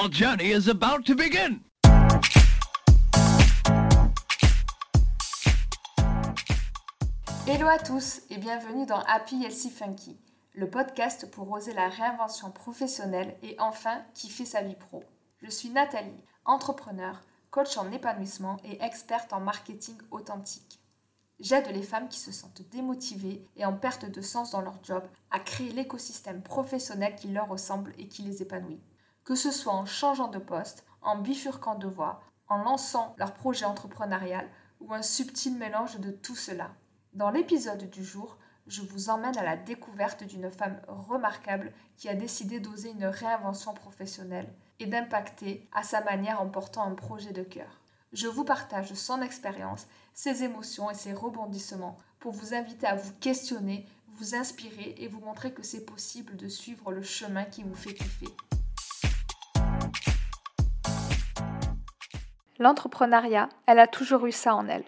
Our journey is about to begin. Hello à tous et bienvenue dans Happy Healthy Funky, le podcast pour oser la réinvention professionnelle et enfin kiffer sa vie pro. Je suis Nathalie, entrepreneur, coach en épanouissement et experte en marketing authentique. J'aide les femmes qui se sentent démotivées et en perte de sens dans leur job à créer l'écosystème professionnel qui leur ressemble et qui les épanouit. Que ce soit en changeant de poste, en bifurquant de voie, en lançant leur projet entrepreneurial ou un subtil mélange de tout cela. Dans l'épisode du jour, je vous emmène à la découverte d'une femme remarquable qui a décidé d'oser une réinvention professionnelle et d'impacter à sa manière en portant un projet de cœur. Je vous partage son expérience, ses émotions et ses rebondissements pour vous inviter à vous questionner, vous inspirer et vous montrer que c'est possible de suivre le chemin qui vous fait kiffer. L'entrepreneuriat, elle a toujours eu ça en elle.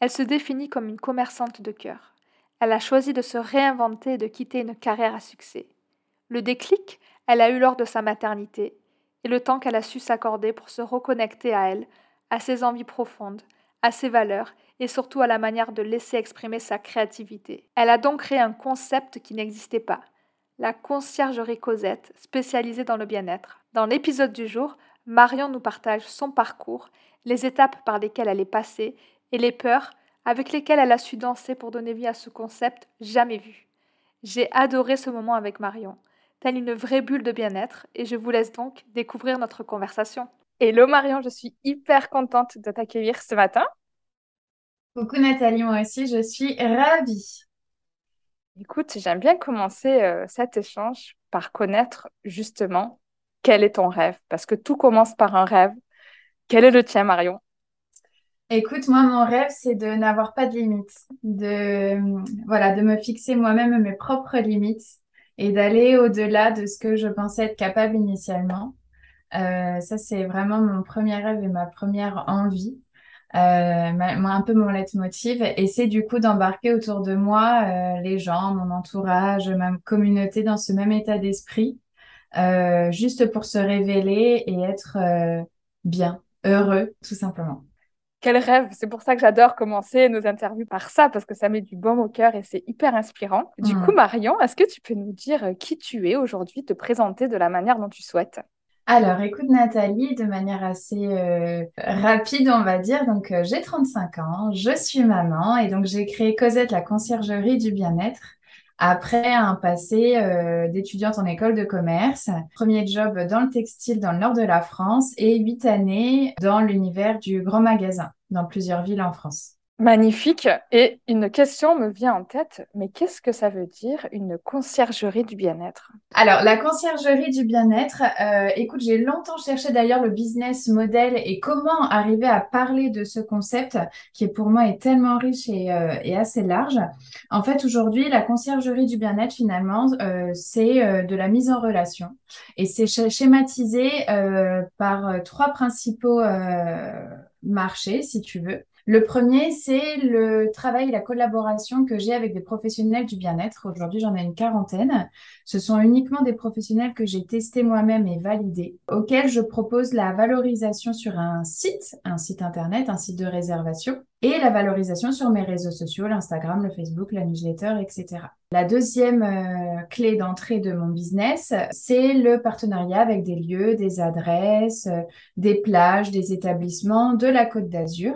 Elle se définit comme une commerçante de cœur. Elle a choisi de se réinventer et de quitter une carrière à succès. Le déclic, elle a eu lors de sa maternité, et le temps qu'elle a su s'accorder pour se reconnecter à elle, à ses envies profondes, à ses valeurs et surtout à la manière de laisser exprimer sa créativité. Elle a donc créé un concept qui n'existait pas, la conciergerie Cosette, spécialisée dans le bien-être. Dans l'épisode du jour, Marion nous partage son parcours, les étapes par lesquelles elle est passée et les peurs avec lesquelles elle a su danser pour donner vie à ce concept jamais vu. J'ai adoré ce moment avec Marion, telle une vraie bulle de bien-être, et je vous laisse donc découvrir notre conversation. Hello Marion, je suis hyper contente de t'accueillir ce matin. Coucou Nathalie, moi aussi, je suis ravie. Écoute, j'aime bien commencer euh, cet échange par connaître justement quel est ton rêve, parce que tout commence par un rêve. Quel est le tien, Marion? Écoute, moi, mon rêve, c'est de n'avoir pas de limites, de, voilà, de me fixer moi-même mes propres limites et d'aller au-delà de ce que je pensais être capable initialement. Euh, ça, c'est vraiment mon premier rêve et ma première envie. Euh, un peu mon leitmotiv. Et c'est du coup d'embarquer autour de moi euh, les gens, mon entourage, ma communauté dans ce même état d'esprit, juste pour se révéler et être bien, heureux, tout simplement. Quel rêve! C'est pour ça que j'adore commencer nos interviews par ça, parce que ça met du baume au cœur et c'est hyper inspirant. Du Mm. coup, Marion, est-ce que tu peux nous dire euh, qui tu es aujourd'hui, te présenter de la manière dont tu souhaites? Alors, écoute Nathalie, de manière assez euh, rapide, on va dire. Donc, euh, j'ai 35 ans, je suis maman et donc j'ai créé Cosette, la conciergerie du bien-être. Après un passé euh, d'étudiante en école de commerce, premier job dans le textile dans le nord de la France et huit années dans l'univers du grand magasin dans plusieurs villes en France. Magnifique. Et une question me vient en tête, mais qu'est-ce que ça veut dire une conciergerie du bien-être? Alors, la conciergerie du bien-être, euh, écoute, j'ai longtemps cherché d'ailleurs le business model et comment arriver à parler de ce concept qui pour moi est tellement riche et, euh, et assez large. En fait, aujourd'hui, la conciergerie du bien-être, finalement, euh, c'est euh, de la mise en relation et c'est sch- schématisé euh, par euh, trois principaux marchés, si tu veux. Le premier, c'est le travail la collaboration que j'ai avec des professionnels du bien-être. Aujourd'hui, j'en ai une quarantaine. Ce sont uniquement des professionnels que j'ai testés moi-même et validés, auxquels je propose la valorisation sur un site, un site internet, un site de réservation, et la valorisation sur mes réseaux sociaux, l'Instagram, le Facebook, la newsletter, etc. La deuxième euh, clé d'entrée de mon business, c'est le partenariat avec des lieux, des adresses, euh, des plages, des établissements de la Côte d'Azur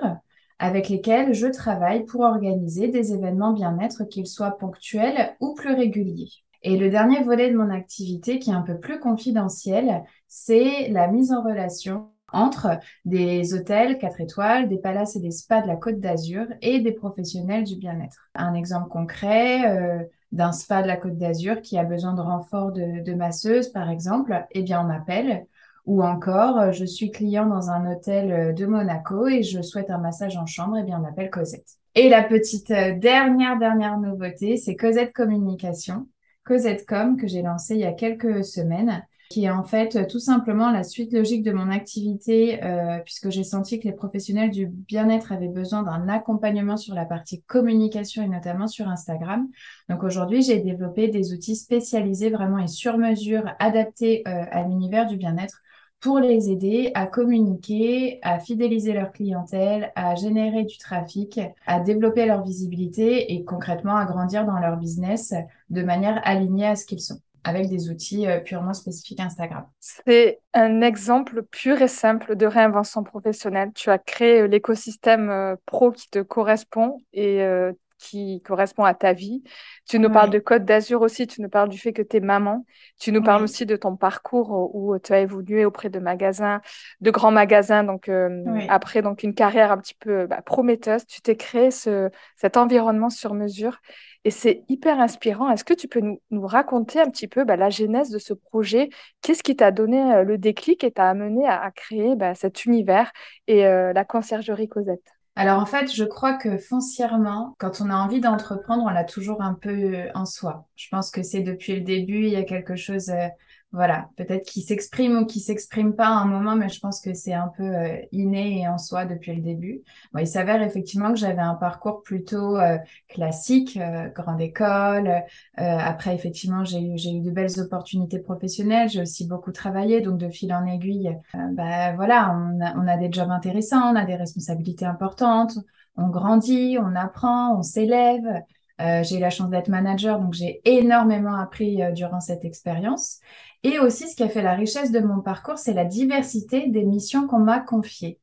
avec lesquels je travaille pour organiser des événements bien-être, qu'ils soient ponctuels ou plus réguliers. Et le dernier volet de mon activité, qui est un peu plus confidentiel, c'est la mise en relation entre des hôtels 4 étoiles, des palaces et des spas de la Côte d'Azur et des professionnels du bien-être. Un exemple concret euh, d'un spa de la Côte d'Azur qui a besoin de renfort de, de masseuse, par exemple, eh bien, on m'appelle. Ou encore, euh, je suis client dans un hôtel euh, de Monaco et je souhaite un massage en chambre, eh bien, on m'appelle Cosette. Et la petite euh, dernière, dernière nouveauté, c'est Cosette Communication, Cosette Com, que j'ai lancé il y a quelques semaines, qui est en fait tout simplement la suite logique de mon activité, puisque j'ai senti que les professionnels du bien-être avaient besoin d'un accompagnement sur la partie communication et notamment sur Instagram. Donc aujourd'hui, j'ai développé des outils spécialisés vraiment et sur mesure, adaptés à l'univers du bien-être pour les aider à communiquer, à fidéliser leur clientèle, à générer du trafic, à développer leur visibilité et concrètement à grandir dans leur business de manière alignée à ce qu'ils sont avec des outils euh, purement spécifiques Instagram. C'est un exemple pur et simple de réinvention professionnelle. Tu as créé l'écosystème euh, pro qui te correspond et euh, qui correspond à ta vie. Tu nous parles de Côte d'Azur aussi, tu nous parles du fait que tu es maman, tu nous parles aussi de ton parcours où tu as évolué auprès de magasins, de grands magasins, donc euh, après donc une carrière un petit peu bah, prometteuse, tu t'es créé ce, cet environnement sur mesure et c'est hyper inspirant. Est-ce que tu peux nous, raconter un petit peu bah, la genèse de ce projet? Qu'est-ce qui t'a donné euh, le déclic et t'a amené à, créer bah, cet univers et euh, la conciergerie Cosette? Alors en fait, je crois que foncièrement, quand on a envie d'entreprendre, on l'a toujours un peu euh, en soi. Je pense que c'est depuis le début, il y a quelque chose euh, voilà, peut-être qu'il s'exprime ou qu'il s'exprime pas à un moment, mais je pense que c'est un peu euh, inné et en soi depuis le début. Bon, il s'avère effectivement que j'avais un parcours plutôt euh, classique, euh, grande école. après, effectivement, j'ai eu, j'ai eu de belles opportunités professionnelles. J'ai aussi beaucoup travaillé, donc de fil en aiguille, bah voilà, on a, on a des jobs intéressants, on a des responsabilités importantes, on grandit, on apprend, on s'élève. j'ai eu la chance d'être manager, donc j'ai énormément appris durant cette expérience. Et aussi, ce qui a fait la richesse de mon parcours, c'est la diversité des missions qu'on m'a confiées.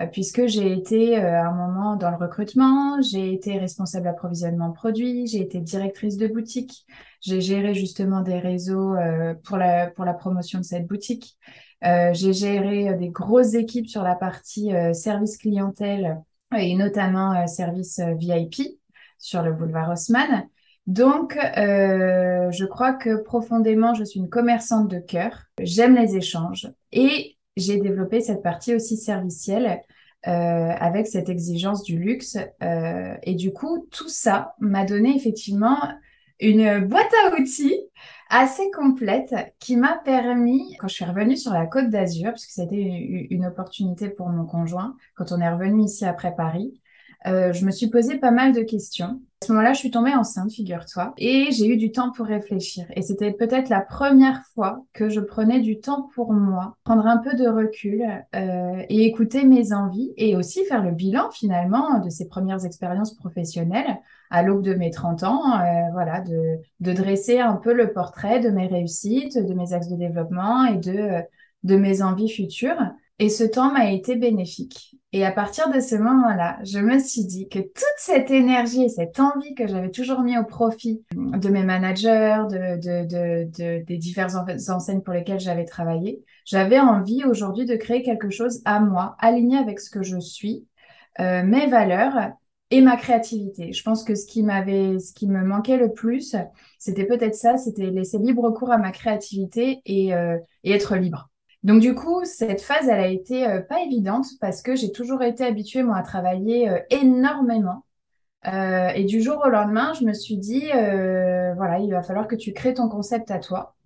Euh, puisque j'ai été euh, à un moment dans le recrutement, j'ai été responsable approvisionnement produits, j'ai été directrice de boutique, j'ai géré justement des réseaux euh, pour, la, pour la promotion de cette boutique. j'ai géré des grosses équipes sur la partie service clientèle et notamment service VIP sur le boulevard Haussmann. Donc, euh, je crois que profondément, je suis une commerçante de cœur. J'aime les échanges et j'ai développé cette partie aussi servicielle euh, avec cette exigence du luxe. Euh, et du coup, tout ça m'a donné effectivement une boîte à outils assez complète qui m'a permis, quand je suis revenue sur la côte d'Azur, parce que c'était une opportunité pour mon conjoint, quand on est revenu ici après Paris, euh, je me suis posé pas mal de questions. À ce moment-là, je suis tombée enceinte, figure-toi, et j'ai eu du temps pour réfléchir. Et c'était peut-être la première fois que je prenais du temps pour moi, prendre un peu de recul euh, et écouter mes envies, et aussi faire le bilan finalement de ces premières expériences professionnelles à l'aube de mes 30 ans, euh, voilà, de, de, dresser un peu le portrait de mes réussites, de mes axes de développement et de, de mes envies futures. Et ce temps m'a été bénéfique. Et à partir de ce moment-là, je me suis dit que toute cette énergie et cette envie que j'avais toujours mis au profit de mes managers, de, de, de, des diverses enseignes pour lesquelles j'avais travaillé, j'avais envie aujourd'hui de créer quelque chose à moi, aligné avec ce que je suis, euh, mes valeurs et ma créativité. Je pense que ce qui m'avait, ce qui me manquait le plus, c'était peut-être ça, c'était laisser libre cours à ma créativité et, euh, et être libre. Donc du coup, cette phase, elle a été euh, pas évidente parce que j'ai toujours été habituée, moi, à travailler euh, énormément. Euh, et du jour au lendemain, je me suis dit, voilà, il va falloir que tu crées ton concept à toi.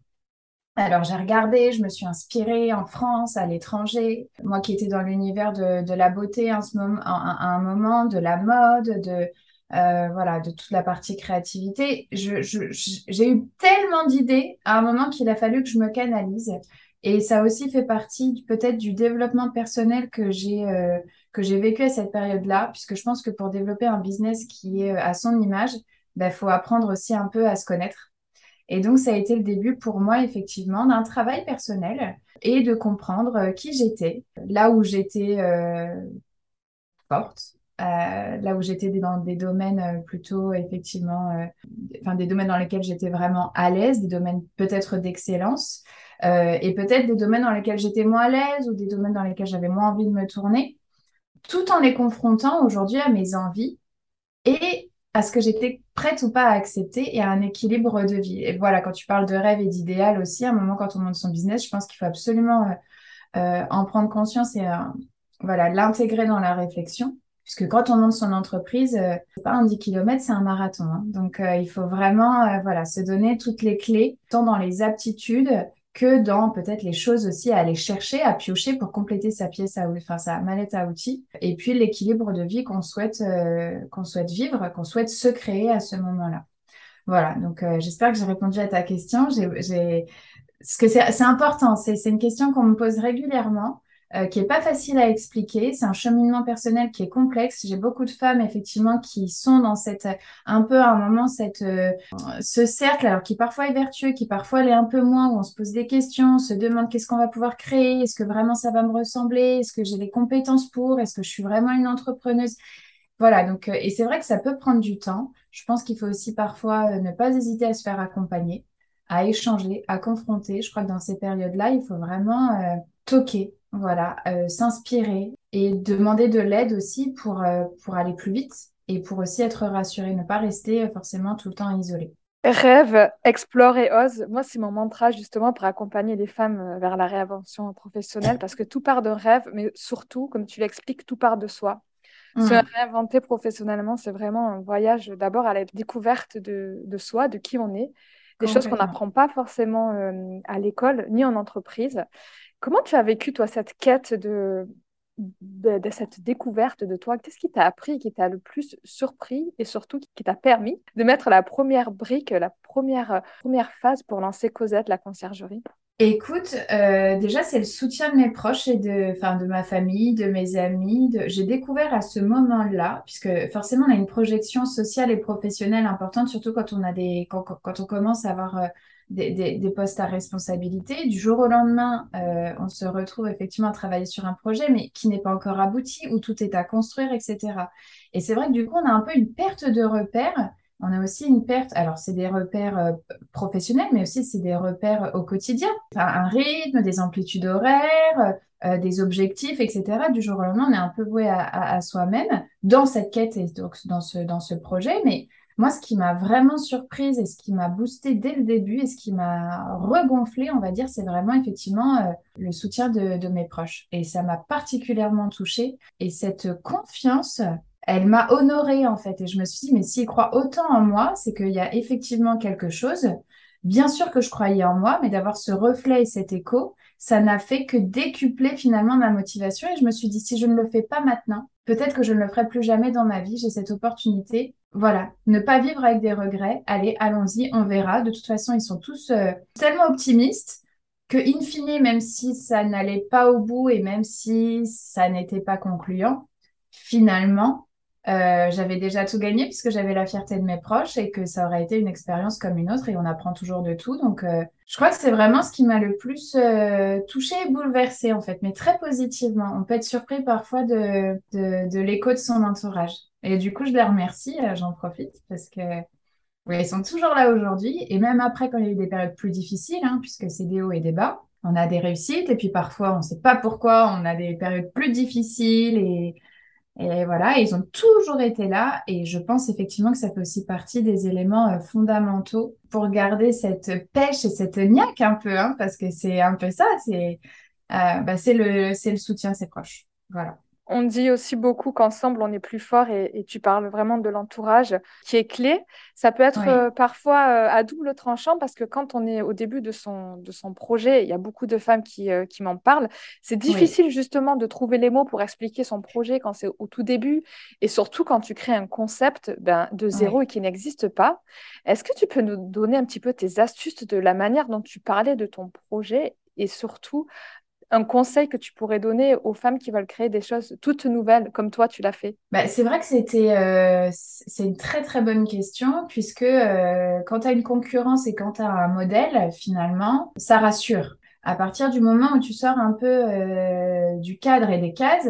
Alors j'ai regardé, je me suis inspirée en France, à l'étranger. Moi qui étais dans l'univers de, la beauté en ce moment, à, un moment, de la mode, de voilà, de toute la partie créativité. j'ai eu tellement d'idées à un moment qu'il a fallu que je me canalise. Et ça aussi fait partie peut-être du développement personnel que j'ai euh, que j'ai vécu à cette période-là, puisque je pense que pour développer un business qui est euh, à son image, il bah, faut apprendre aussi un peu à se connaître. Et donc, ça a été le début pour moi, effectivement, d'un travail personnel et de comprendre euh, qui j'étais, là où j'étais forte, là où j'étais dans des domaines plutôt, effectivement, enfin, des domaines dans lesquels j'étais vraiment à l'aise, des domaines peut-être d'excellence, euh, et peut-être des domaines dans lesquels j'étais moins à l'aise ou des domaines dans lesquels j'avais moins envie de me tourner, tout en les confrontant aujourd'hui à mes envies et à ce que j'étais prête ou pas à accepter et à un équilibre de vie. Et voilà, quand tu parles de rêve et d'idéal aussi, à un moment quand on monte son business, je pense qu'il faut absolument euh, euh, en prendre conscience et voilà l'intégrer dans la réflexion. Puisque quand on monte son entreprise, c'est pas un 10 km, c'est un marathon. Hein. Donc, il faut vraiment voilà, se donner toutes les clés, tant dans les aptitudes que dans peut-être les choses aussi à aller chercher, à piocher pour compléter sa pièce à enfin sa mallette à outils, et puis l'équilibre de vie qu'on souhaite euh, qu'on souhaite vivre, qu'on souhaite se créer à ce moment-là. Voilà, donc euh, j'espère que j'ai répondu à ta question. J'ai que c'est important, c'est une question qu'on me pose régulièrement. Euh, qui est pas facile à expliquer. C'est un cheminement personnel qui est complexe. J'ai beaucoup de femmes effectivement qui sont dans cette un peu à un moment cette euh, ce cercle alors qui parfois est vertueux, qui parfois l'est un peu moins où on se pose des questions, on se demande qu'est-ce qu'on va pouvoir créer, est-ce que vraiment ça va me ressembler, est-ce que j'ai les compétences pour, est-ce que je suis vraiment une entrepreneuse? Voilà, donc, euh, et c'est vrai que ça peut prendre du temps. Je pense qu'il faut aussi parfois ne pas hésiter à se faire accompagner, à échanger, à confronter. Je crois que dans ces périodes-là, il faut vraiment toquer, voilà, euh, s'inspirer et demander de l'aide aussi pour, euh, pour aller plus vite et pour aussi être rassuré, ne pas rester euh, forcément tout le temps isolé. Rêve, explore et ose. Moi, c'est mon mantra justement pour accompagner les femmes vers la réinvention professionnelle parce que tout part d'un rêve, mais surtout, comme tu l'expliques, tout part de soi. Se mmh. réinventer professionnellement, c'est vraiment un voyage d'abord à la découverte de, de, soi, de qui on est, des choses qu'on n'apprend pas forcément à l'école ni en entreprise. Comment tu as vécu, toi, cette quête de, de, cette découverte de toi? Qu'est-ce qui t'a appris, qui t'a le plus surpris et surtout qui t'a permis de mettre la première brique, la première, première phase pour lancer Cosette, la conciergerie? Écoute, euh, déjà, c'est le soutien de mes proches et de, enfin, de ma famille, de mes amis. De... J'ai découvert à ce moment-là, puisque forcément, on a une projection sociale et professionnelle importante, surtout quand on a des, quand, quand on commence à avoir euh, des, postes à responsabilité. Du jour au lendemain, euh, on se retrouve effectivement à travailler sur un projet, mais qui n'est pas encore abouti, où tout est à construire, etc. Et c'est vrai que du coup, on a un peu une perte de repères. On a aussi une perte, alors c'est des repères euh, professionnels, mais aussi c'est des repères au quotidien. un rythme, des amplitudes horaires, euh, des objectifs, etc. Du jour au lendemain, on est un peu voué à, à soi-même dans cette quête et donc dans ce, dans ce projet, mais moi, ce qui m'a vraiment surprise et ce qui m'a boosté dès le début et ce qui m'a regonflé, on va dire, c'est vraiment effectivement euh, le soutien de, mes proches. Et ça m'a particulièrement touchée. Et cette confiance, elle m'a honorée en fait. Et je me suis dit, mais s'ils croient autant en moi, c'est qu'il y a effectivement quelque chose. Bien sûr que je croyais en moi, mais d'avoir ce reflet et cet écho, ça n'a fait que décupler finalement ma motivation. Et je me suis dit, si je ne le fais pas maintenant, peut-être que je ne le ferai plus jamais dans ma vie. J'ai cette opportunité voilà, ne pas vivre avec des regrets. Allez, allons-y, on verra. De toute façon, ils sont tous euh, tellement optimistes que, in fine, même si ça n'allait pas au bout et même si ça n'était pas concluant, finalement, euh, j'avais déjà tout gagné puisque j'avais la fierté de mes proches et que ça aurait été une expérience comme une autre et on apprend toujours de tout. Donc, euh, je crois que c'est vraiment ce qui m'a le plus touché et bouleversé en fait, mais très positivement. On peut être surpris parfois de, de, de l'écho de son entourage. Et du coup, je les remercie, euh, j'en profite parce que oui, ils sont toujours là aujourd'hui. Et même après, quand il y a eu des périodes plus difficiles, hein, puisque c'est des hauts et des bas, on a des réussites. Et puis parfois, on ne sait pas pourquoi, on a des périodes plus difficiles. Et, voilà, ils ont toujours été là. Et je pense effectivement que ça fait aussi partie des éléments euh, fondamentaux pour garder cette pêche et cette niaque un peu, hein, parce que c'est un peu ça. C'est euh, bah, le, le soutien à ses proches. Voilà. On dit aussi beaucoup qu'ensemble, on est plus fort et, tu parles vraiment de l'entourage qui est clé. Ça peut être euh, parfois euh, à double tranchant parce que quand on est au début de son, de son projet, il y a beaucoup de femmes qui, euh, qui m'en parlent. C'est difficile justement de trouver les mots pour expliquer son projet quand c'est au tout début et surtout quand tu crées un concept ben, de zéro et qui n'existe pas. Est-ce que tu peux nous donner un petit peu tes astuces de la manière dont tu parlais de ton projet et surtout un conseil que tu pourrais donner aux femmes qui veulent créer des choses toutes nouvelles, comme toi, tu l'as fait? Bah, C'est vrai que c'était euh, c'est une très très bonne question, puisque euh, quand tu as une concurrence et quand tu as un modèle, finalement, ça rassure. À partir du moment où tu sors un peu euh, du cadre et des cases,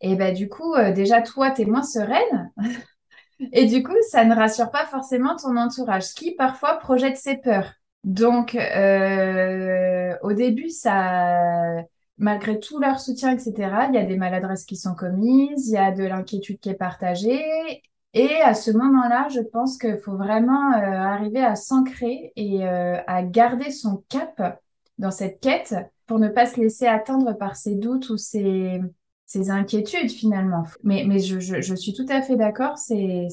et ben du coup, déjà, toi, tu es moins sereine. et du coup, ça ne rassure pas forcément ton entourage, qui parfois projette ses peurs. Donc, euh, au début, ça, malgré tout leur soutien, etc., il y a des maladresses qui sont commises, il y a de l'inquiétude qui est partagée. Et à ce moment-là, je pense qu'il faut vraiment euh, arriver à s'ancrer et euh, à garder son cap dans cette quête pour ne pas se laisser atteindre par ses doutes ou ses, ses inquiétudes finalement. Mais, mais je, je, suis tout à fait d'accord, c'est,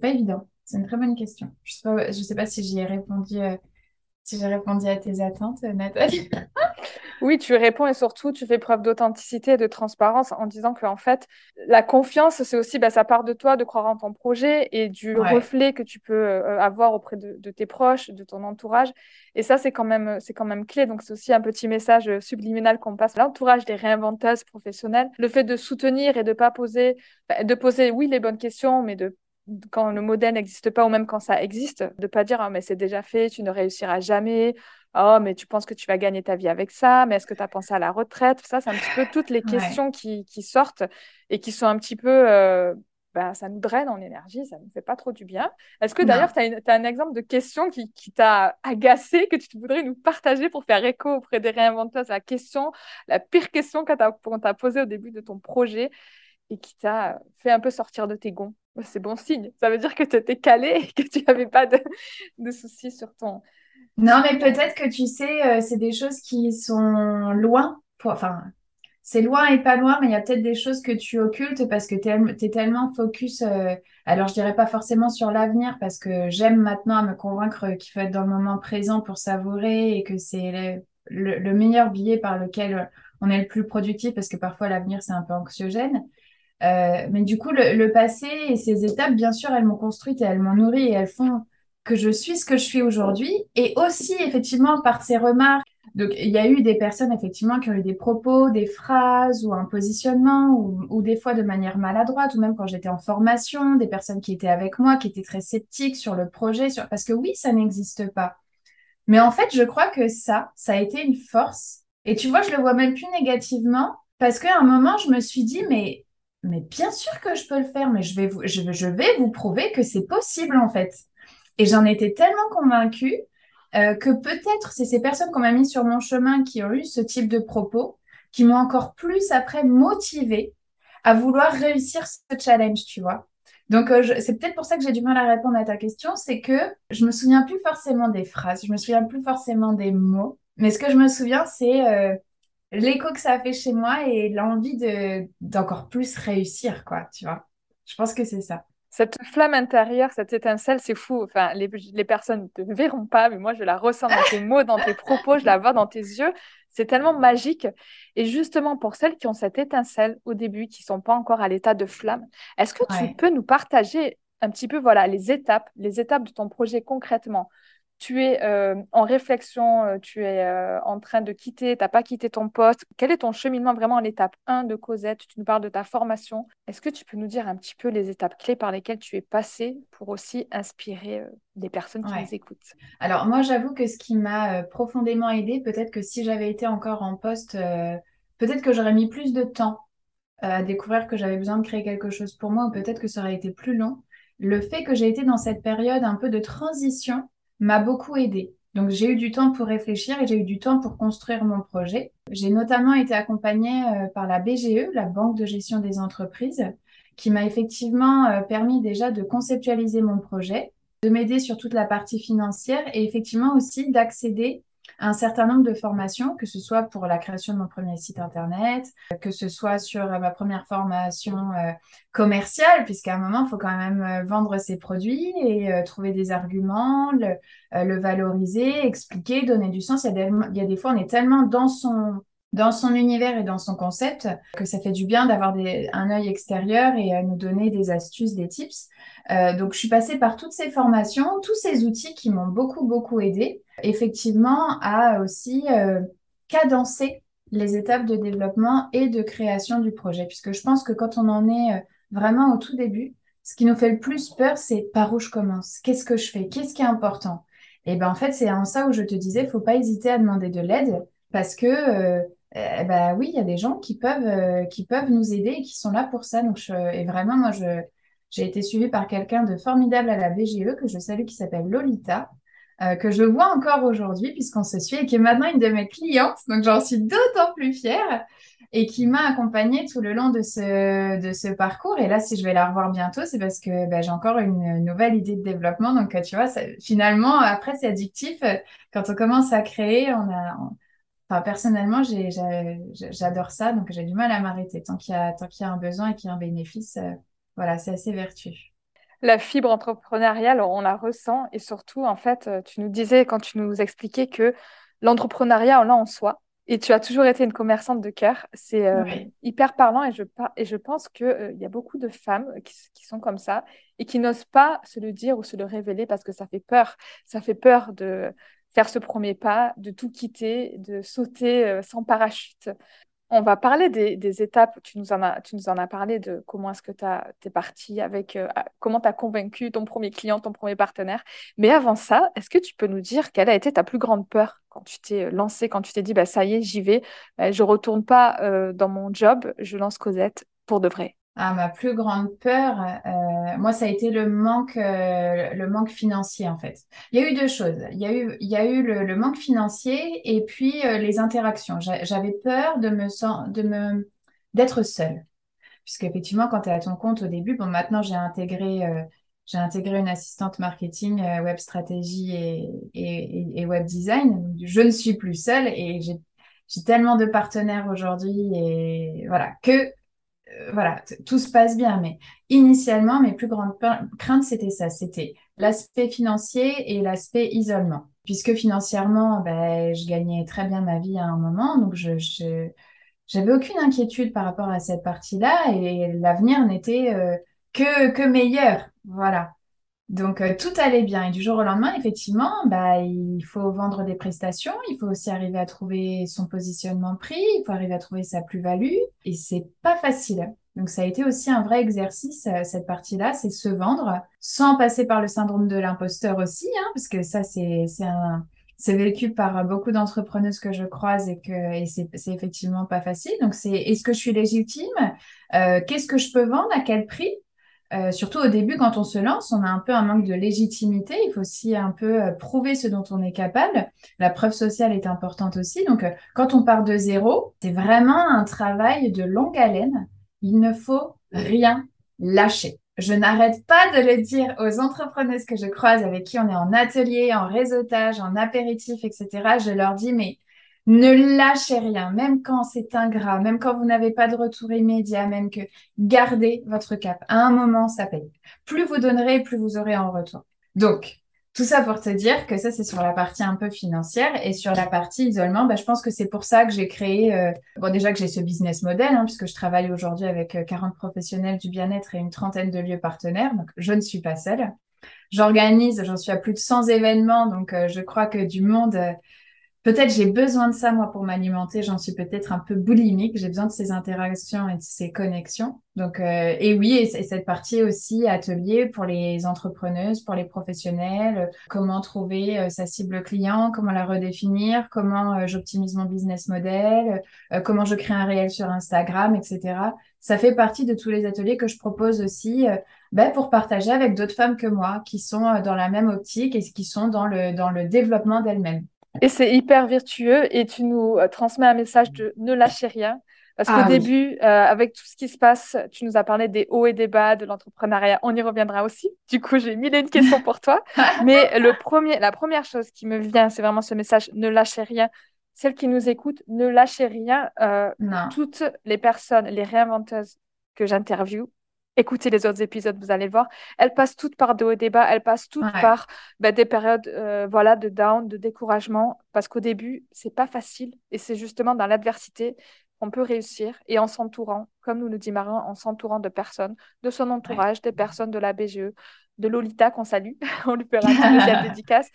pas évident. C'est une très bonne question. Je sais pas, je sais pas si j'y ai répondu si j'ai répondu à tes attentes, Nathalie. Oui, tu réponds et surtout, tu fais preuve d'authenticité et de transparence en disant que, en fait, la confiance, c'est aussi, bah, ça part de toi, de croire en ton projet et du reflet que tu peux euh, avoir auprès de, tes proches, de ton entourage. Et ça, c'est quand même, c'est quand même clé. Donc, c'est aussi un petit message subliminal qu'on passe à l'entourage des réinventeuses professionnelles. Le fait de soutenir et de pas poser, bah, de poser, oui, les bonnes questions, mais de quand le modèle n'existe pas ou même quand ça existe, de pas dire ah, mais c'est déjà fait, tu ne réussiras jamais, oh mais tu penses que tu vas gagner ta vie avec ça, mais est-ce que tu as pensé à la retraite? Ça, c'est un petit peu toutes les questions qui, qui, sortent et qui sont un petit peu euh, ben, ça nous draine en énergie, ça ne nous fait pas trop du bien. Est-ce que d'ailleurs, tu as, un exemple de question qui, qui t'a agacé, que tu voudrais nous partager pour faire écho auprès des réinventeuses La question, la pire question qu'on t'a posée au début de ton projet et qui t'a fait un peu sortir de tes gonds c'est bon signe. Ça veut dire que tu étais calé et que tu n'avais pas de, de, soucis sur ton. Non, mais peut-être que tu sais, euh, c'est des choses qui sont loin. Enfin, c'est loin et pas loin, mais il y a peut-être des choses que tu occultes parce que tu es, tellement focus. Euh, alors, je dirais pas forcément sur l'avenir parce que j'aime maintenant à me convaincre qu'il faut être dans le moment présent pour savourer et que c'est le, le meilleur billet par lequel on est le plus productif parce que parfois l'avenir c'est un peu anxiogène. Euh, mais du coup, le, passé et ces étapes, bien sûr, elles m'ont construite et elles m'ont nourrie et elles font que je suis ce que je suis aujourd'hui. Et aussi, effectivement, par ces remarques. Donc, il y a eu des personnes, effectivement, qui ont eu des propos, des phrases ou un positionnement ou, ou des fois de manière maladroite ou même quand j'étais en formation, des personnes qui étaient avec moi, qui étaient très sceptiques sur le projet, sur... parce que oui, ça n'existe pas. Mais en fait, je crois que ça, ça a été une force. Et tu vois, je le vois même plus négativement parce qu'à un moment, je me suis dit, mais mais bien sûr que je peux le faire, mais je vais vous, je, je vais vous prouver que c'est possible en fait. Et j'en étais tellement convaincue euh, que peut-être c'est ces personnes qu'on m'a mis sur mon chemin qui ont eu ce type de propos qui m'ont encore plus après motivée à vouloir réussir ce challenge, tu vois. Donc euh, c'est peut-être pour ça que j'ai du mal à répondre à ta question, c'est que je me souviens plus forcément des phrases, je me souviens plus forcément des mots, mais ce que je me souviens c'est euh, l'écho que ça a fait chez moi et l'envie de d'encore plus réussir, quoi, tu vois. Je pense que c'est ça. Cette flamme intérieure, cette étincelle, c'est fou. Enfin, les, les personnes ne verront pas, mais moi, je la ressens dans tes mots, dans tes propos, je la vois dans tes yeux. C'est tellement magique. Et justement, pour celles qui ont cette étincelle au début, qui sont pas encore à l'état de flamme, est-ce que tu peux nous partager un petit peu, voilà, les étapes, les étapes de ton projet concrètement? Tu es euh, en réflexion, euh, tu es euh, en train de quitter, tu n'as pas quitté ton poste. Quel est ton cheminement vraiment à l'étape 1 de Cosette? Tu nous parles de ta formation. Est-ce que tu peux nous dire un petit peu les étapes clés par lesquelles tu es passée pour aussi inspirer des personnes qui nous écoutent? Alors moi, j'avoue que ce qui m'a profondément aidée, peut-être que si j'avais été encore en poste, peut-être que j'aurais mis plus de temps à découvrir que j'avais besoin de créer quelque chose pour moi, ou peut-être que ça aurait été plus long. Le fait que j'ai été dans cette période un peu de transition, m'a beaucoup aidé. Donc j'ai eu du temps pour réfléchir et j'ai eu du temps pour construire mon projet. J'ai notamment été accompagnée euh, par la BGE, la Banque de gestion des entreprises, qui m'a effectivement euh, permis déjà de conceptualiser mon projet, de m'aider sur toute la partie financière et effectivement aussi d'accéder un certain nombre de formations, que ce soit pour la création de mon premier site internet, que ce soit sur euh, ma première formation euh, commerciale, puisqu'à un moment, il faut quand même euh, vendre ses produits et trouver des arguments, le, valoriser, expliquer, donner du sens. Il y, a des, il y a des fois, on est tellement dans son dans son univers et dans son concept, que ça fait du bien d'avoir un œil extérieur et à nous donner des astuces, des tips. Donc, je suis passée par toutes ces formations, tous ces outils qui m'ont beaucoup, beaucoup aidé, effectivement, à aussi euh, cadencer les étapes de développement et de création du projet. Puisque je pense que quand on en est euh, vraiment au tout début, ce qui nous fait le plus peur, c'est par où je commence, qu'est-ce que je fais, qu'est-ce qui est important? Et ben en fait, c'est en ça où je te disais, faut pas hésiter à demander de l'aide parce que eh ben oui, il y a des gens qui peuvent, euh, qui peuvent nous aider et qui sont là pour ça. Donc, et vraiment, moi, j'ai été suivie par quelqu'un de formidable à la BGE que je salue, qui s'appelle Lolita, euh, que je vois encore aujourd'hui puisqu'on se suit et qui est maintenant une de mes clientes. Donc, j'en suis d'autant plus fière et qui m'a accompagnée tout le long de ce, de ce parcours. Et là, si je vais la revoir bientôt, c'est parce que ben, j'ai encore une nouvelle idée de développement. Donc, tu vois, finalement, après, c'est addictif. Quand on commence à créer, on a... Enfin, personnellement, j'adore ça, donc j'ai du mal à m'arrêter. Tant qu'il y, a, y a un besoin et qu'il y a un bénéfice, euh, voilà, c'est assez vertueux. La fibre entrepreneuriale, on la ressent et surtout, en fait, euh, tu nous disais quand tu nous expliquais que l'entrepreneuriat, on l'a en soi Et tu as toujours été une commerçante de cœur. C'est euh, hyper parlant et je, et je pense qu'il euh, il y a beaucoup de femmes qui, qui, sont comme ça et qui n'osent pas se le dire ou se le révéler parce que ça fait peur. Ça fait peur de faire ce premier pas, de tout quitter, de sauter euh, sans parachute. On va parler des, étapes. Tu nous, en as, tu nous en as parlé de comment est-ce que tu es parti avec, euh, comment tu as convaincu ton premier client, ton premier partenaire. Mais avant ça, est-ce que tu peux nous dire quelle a été ta plus grande peur quand tu t'es euh, lancé, quand tu t'es dit, bah, ça y est, j'y vais, bah, je retourne pas euh, dans mon job, je lance Cosette pour de vrai? Ah, ma plus grande peur, euh, moi, ça a été le manque, euh, le manque financier en fait. Il y a eu deux choses. Il y a eu, il y a eu le, manque financier et puis euh, les interactions. J'avais peur de me, de me, d'être seule, puisque effectivement, quand tu es à ton compte au début, bon, maintenant j'ai intégré, j'ai intégré une assistante marketing, web stratégie et, et, web design. Je ne suis plus seule et j'ai tellement de partenaires aujourd'hui et voilà que voilà, tout se passe bien. Mais initialement, mes plus grandes craintes, c'était ça. C'était l'aspect financier et l'aspect isolement. Puisque financièrement, ben, je gagnais très bien ma vie à un moment. Donc, je, j'avais aucune inquiétude par rapport à cette partie-là et l'avenir n'était euh, que, que meilleur. Voilà. Donc euh, tout allait bien. Et du jour au lendemain, effectivement, bah, il faut vendre des prestations, il faut aussi arriver à trouver son positionnement prix, il faut arriver à trouver sa plus-value. Et c'est pas facile. Donc ça a été aussi un vrai exercice euh, cette partie-là, c'est se vendre sans passer par le syndrome de l'imposteur aussi, hein, parce que ça c'est un c'est vécu par beaucoup d'entrepreneuses que je croise et que et c'est effectivement pas facile. Donc c'est est-ce que je suis légitime? Euh, Qu'est-ce que je peux vendre? À quel prix? Euh, surtout au début, quand on se lance, on a un peu un manque de légitimité. Il faut aussi un peu euh, prouver ce dont on est capable. La preuve sociale est importante aussi. Donc, euh, quand on part de zéro, c'est vraiment un travail de longue haleine. Il ne faut rien lâcher. Je n'arrête pas de le dire aux entrepreneuses que je croise avec qui on est en atelier, en réseautage, en apéritif, etc. Je leur dis, mais ne lâchez rien, même quand c'est ingrat, même quand vous n'avez pas de retour immédiat, même que gardez votre cap. À un moment, ça paye. Plus vous donnerez, plus vous aurez en retour. Donc, tout ça pour te dire que ça, c'est sur la partie un peu financière et sur la partie isolement, bah, je pense que c'est pour ça que j'ai créé, euh, bon, déjà que j'ai ce business model, hein, puisque je travaille aujourd'hui avec 40 euh, professionnels du bien-être et une trentaine de lieux partenaires, donc je ne suis pas seule. J'organise, j'en suis à plus de 100 événements, donc euh, je crois que du monde, peut-être j'ai besoin de ça moi pour m'alimenter. J'en suis peut-être un peu boulimique. J'ai besoin de ces interactions et de ces connexions. Donc euh, et oui, et, cette partie aussi atelier pour les entrepreneuses, pour les professionnels. comment trouver euh, sa cible client, comment la redéfinir, comment euh, j'optimise mon business model, comment je crée un réel sur Instagram, etc. Ça fait partie de tous les ateliers que je propose aussi ben, pour partager avec d'autres femmes que moi qui sont dans la même optique et qui sont dans le dans le développement d'elles-mêmes. Et c'est hyper vertueux et tu nous euh, transmets un message de ne lâchez rien. Parce qu'au ah début, euh, avec tout ce qui se passe, tu nous as parlé des hauts et des bas de l'entrepreneuriat. On y reviendra aussi. Du coup, j'ai mille et une questions pour toi. Mais le premier, la première chose qui me vient, c'est vraiment ce message ne lâchez rien. Celles qui nous écoutent, ne lâchez rien. Euh, toutes les personnes, les réinventeuses que j'interviewe, écoutez les autres épisodes, vous allez voir. Elles passent toutes par des hauts bas, elles passent toutes par bah, des périodes euh, voilà, de down, de découragement, parce qu'au début, c'est pas facile et c'est justement dans l'adversité qu'on peut réussir et en s'entourant, comme nous le dit Marin, en s'entourant de personnes, de son entourage, des personnes de la BGE, de Lolita qu'on salue, on lui fera une spéciale dédicace.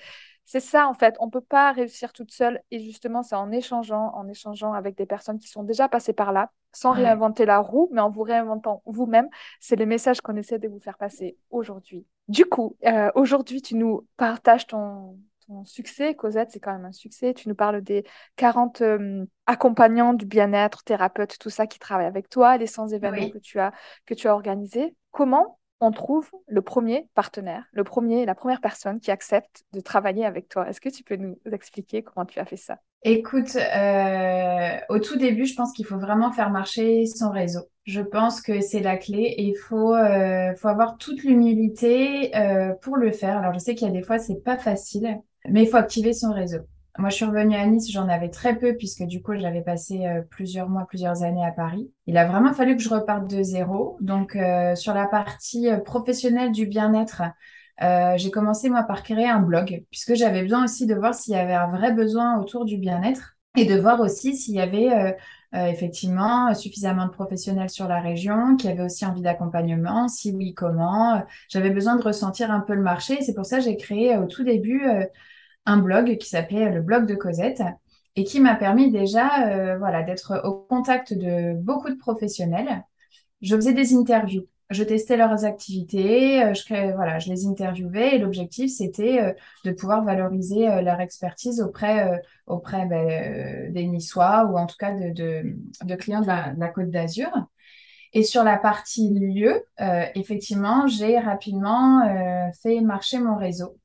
C'est ça, en fait. On ne peut pas réussir toute seule. Et justement, c'est en échangeant, en échangeant avec des personnes qui sont déjà passées par là, sans réinventer la roue, mais en vous réinventant vous-même. C'est le message qu'on essaie de vous faire passer aujourd'hui. Du coup, euh, aujourd'hui, tu nous partages ton, succès. Cosette, c'est quand même un succès. Tu nous parles des 40 euh, accompagnants du bien-être, thérapeutes, tout ça qui travaillent avec toi, les 100 événements que tu as, que tu as organisés. Comment on trouve le premier partenaire, le premier, la première personne qui accepte de travailler avec toi. Est-ce que tu peux nous expliquer comment tu as fait ça? Écoute, euh, au tout début, je pense qu'il faut vraiment faire marcher son réseau. Je pense que c'est la clé et il faut, euh, avoir toute l'humilité euh, pour le faire. Alors, je sais qu'il y a des fois, c'est pas facile, mais il faut activer son réseau. Moi, je suis revenue à Nice, j'en avais très peu puisque du coup, j'avais passé euh, plusieurs mois, plusieurs années à Paris. Il a vraiment fallu que je reparte de zéro. Donc, euh, sur la partie euh, professionnelle du bien-être, j'ai commencé moi par créer un blog puisque j'avais besoin aussi de voir s'il y avait un vrai besoin autour du bien-être. et de voir aussi s'il y avait effectivement suffisamment de professionnels sur la région qui avaient aussi envie d'accompagnement, si oui, comment. J'avais besoin de ressentir un peu le marché. C'est pour ça que j'ai créé au tout début un blog qui s'appelait le blog de Cosette et qui m'a permis déjà voilà, d'être au contact de beaucoup de professionnels. Je faisais des interviews je testais leurs activités, euh, je, voilà, je les interviewais et l'objectif c'était euh, de pouvoir valoriser euh, leur expertise auprès, auprès ben, des Niçois ou en tout cas de, de, clients de la, Côte d'Azur. Et sur la partie lieu, effectivement, j'ai rapidement fait marcher mon réseau.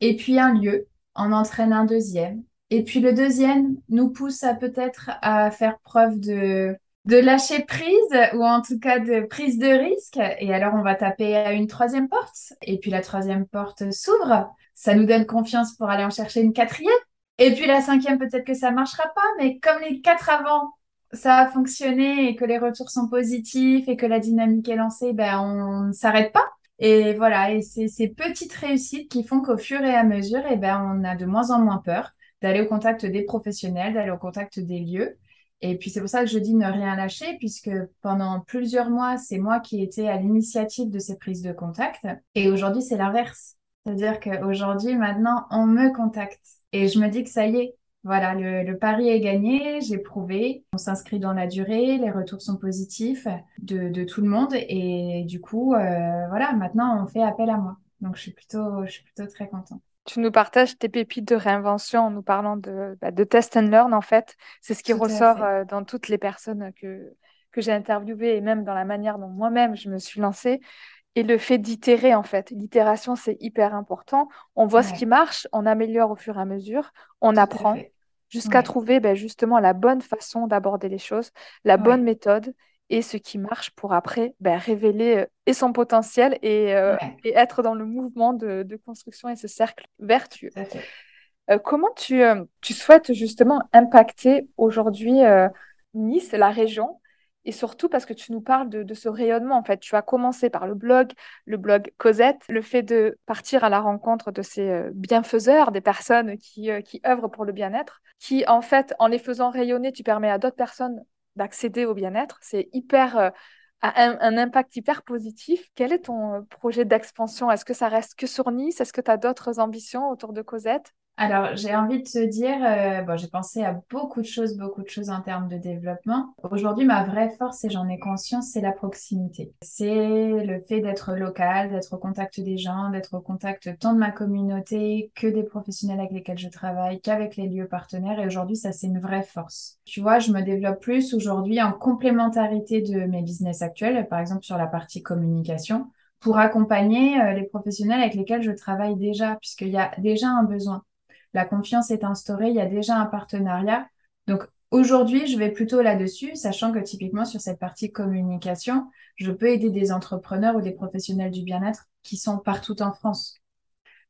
Et puis un lieu en entraîne un deuxième. Et puis le deuxième nous pousse à peut-être à faire preuve de de lâcher prise ou en tout cas de prise de risque. Et alors, on va taper à une troisième porte. Et puis la troisième porte s'ouvre. Ça nous donne confiance pour aller en chercher une quatrième. Et puis la cinquième, peut-être que ça marchera pas, mais comme les quatre avant, ça a fonctionné et que les retours sont positifs et que la dynamique est lancée, ben on ne s'arrête pas. Et voilà, et c'est ces petites réussites qui font qu'au fur et à mesure, eh ben on a de moins en moins peur d'aller au contact des professionnels, d'aller au contact des lieux et puis c'est pour ça que je dis ne rien lâcher, puisque pendant plusieurs mois, c'est moi qui étais à l'initiative de ces prises de contact. Et aujourd'hui, c'est l'inverse. C'est-à-dire qu'aujourd'hui, maintenant, on me contacte. Et je me dis que ça y est, voilà, le, pari est gagné, j'ai prouvé, on s'inscrit dans la durée, les retours sont positifs de, tout le monde. Et du coup, euh, voilà, maintenant, on fait appel à moi. Donc, je suis plutôt, je suis plutôt très contente tu nous partages tes pépites de réinvention en nous parlant de, bah, de test and learn, en fait. C'est ce qui ressort euh, dans toutes les personnes que, que j'ai interviewées et même dans la manière dont moi-même je me suis lancée. Et le fait d'itérer, en fait. L'itération, c'est hyper important. On voit ce qui marche, on améliore au fur et à mesure, on apprend jusqu'à trouver ben, justement la bonne façon d'aborder les choses, la bonne méthode et ce qui marche pour après ben, révéler euh, et son potentiel et, euh, et, être dans le mouvement de, de, construction et ce cercle vertueux. Euh, comment tu, tu, souhaites justement impacter aujourd'hui Nice, la région et surtout parce que tu nous parles de, ce rayonnement. En fait, tu as commencé par le blog, le blog Cosette, le fait de partir à la rencontre de ces bienfaiseurs, des personnes qui, qui œuvrent pour le bien-être, qui en fait, en les faisant rayonner, tu permets à d'autres personnes d'accéder au bien-être. C'est hyper euh, un, un, impact hyper positif. Quel est ton euh, projet d'expansion? Est-ce que ça reste que sur Nice? Est-ce que tu as d'autres ambitions autour de Cosette? Alors, j'ai envie de te dire, euh, bon, j'ai pensé à beaucoup de choses, beaucoup de choses en termes de développement. Aujourd'hui, ma vraie force, et j'en ai conscience, c'est la proximité. C'est le fait d'être local, d'être au contact des gens, d'être au contact tant de ma communauté que des professionnels avec lesquels je travaille, qu'avec les lieux partenaires. Et aujourd'hui, ça, c'est une vraie force. Tu vois, je me développe plus aujourd'hui en complémentarité de mes business actuels, par exemple sur la partie communication pour accompagner euh, les professionnels avec lesquels je travaille déjà, puisqu'il y a déjà un besoin la confiance est instaurée, il y a déjà un partenariat. Donc aujourd'hui, je vais plutôt là-dessus, sachant que typiquement sur cette partie communication, je peux aider des entrepreneurs ou des professionnels du bien-être qui sont partout en France.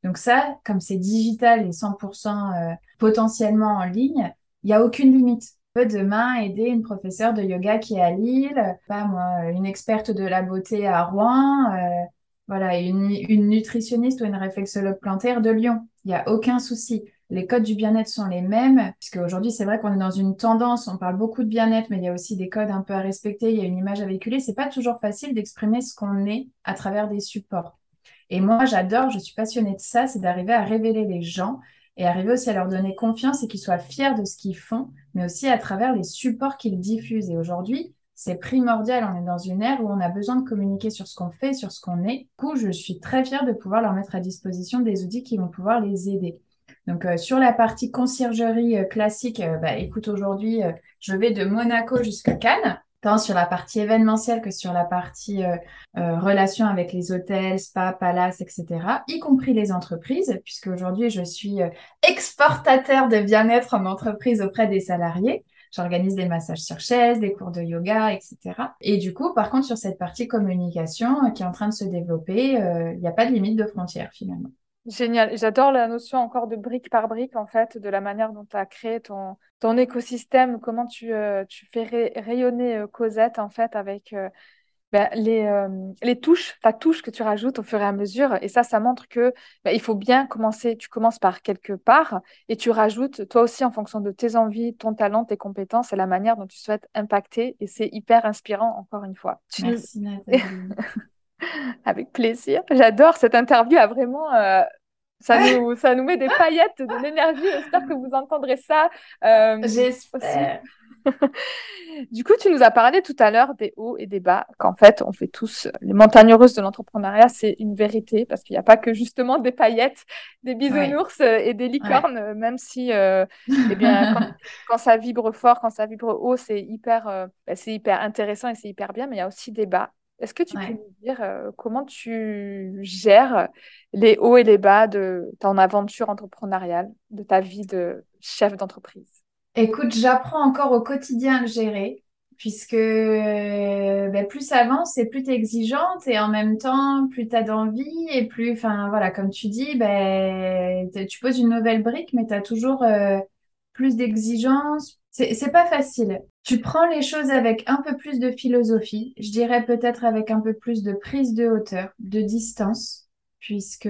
Donc ça, comme c'est digital et 100% euh, potentiellement en ligne, il n'y a aucune limite. Je peux demain aider une professeure de yoga qui est à Lille, pas moi, une experte de la beauté à Rouen, euh, voilà, une, une nutritionniste ou une réflexologue plantaire de Lyon. Il n'y a aucun souci les codes du bien-être sont les mêmes, puisque aujourd'hui, c'est vrai qu'on est dans une tendance, on parle beaucoup de bien-être, mais il y a aussi des codes un peu à respecter, il y a une image à véhiculer. C'est pas toujours facile d'exprimer ce qu'on est à travers des supports. Et moi, j'adore, je suis passionnée de ça, c'est d'arriver à révéler les gens et arriver aussi à leur donner confiance et qu'ils soient fiers de ce qu'ils font, mais aussi à travers les supports qu'ils diffusent. Et aujourd'hui, c'est primordial. On est dans une ère où on a besoin de communiquer sur ce qu'on fait, sur ce qu'on est. Du coup, je suis très fière de pouvoir leur mettre à disposition des outils qui vont pouvoir les aider. Donc euh, sur la partie conciergerie euh, classique, euh, bah, écoute, aujourd'hui, je vais de Monaco jusqu'à Cannes, tant sur la partie événementielle que sur la partie relation avec les hôtels, spa, palaces, etc., y compris les entreprises, puisque aujourd'hui, je suis exportateur de bien-être en entreprise auprès des salariés. J'organise des massages sur chaise, des cours de yoga, etc. Et du coup, par contre, sur cette partie communication qui est en train de se développer, il n'y a pas de limite de frontières finalement. Génial. J'adore la notion encore de brique par brique, en fait, de la manière dont tu as créé ton, ton écosystème, comment tu, euh, tu fais rayonner euh, Cosette, en fait, avec euh, ben, les, les touches, ta touche que tu rajoutes au fur et à mesure. Et ça, ça montre que ben, il faut bien commencer. Tu commences par quelque part et tu rajoutes toi aussi en fonction de tes envies, ton talent, tes compétences et la manière dont tu souhaites impacter. Et c'est hyper inspirant, encore une fois. Merci, Nathalie. Avec plaisir. J'adore cette interview. A vraiment. Euh, ça nous, ça nous met des paillettes de l'énergie. J'espère que vous entendrez ça. Euh, J'espère. du coup, tu nous as parlé tout à l'heure des hauts et des bas, qu'en fait, on fait tous les montagnes russes de l'entrepreneuriat, c'est une vérité, parce qu'il n'y a pas que justement des paillettes, des bisounours euh, et des licornes, euh, même si, euh, eh bien, quand, ça vibre fort, quand ça vibre haut, c'est hyper, bah, c'est hyper intéressant et c'est hyper bien, mais il y a aussi des bas. Est-ce que tu peux nous dire comment tu gères les hauts et les bas de ton aventure entrepreneuriale, de ta vie de chef d'entreprise? Écoute, j'apprends encore au quotidien à le gérer, puisque euh, ben, plus ça avance et plus tu es exigeante, et en même temps, plus tu as d'envie, et plus, enfin voilà, comme tu dis, ben, tu poses une nouvelle brique, mais tu as toujours euh, plus d'exigence. C'est pas facile. Tu prends les choses avec un peu plus de philosophie, je dirais peut-être avec un peu plus de prise de hauteur, de distance puisque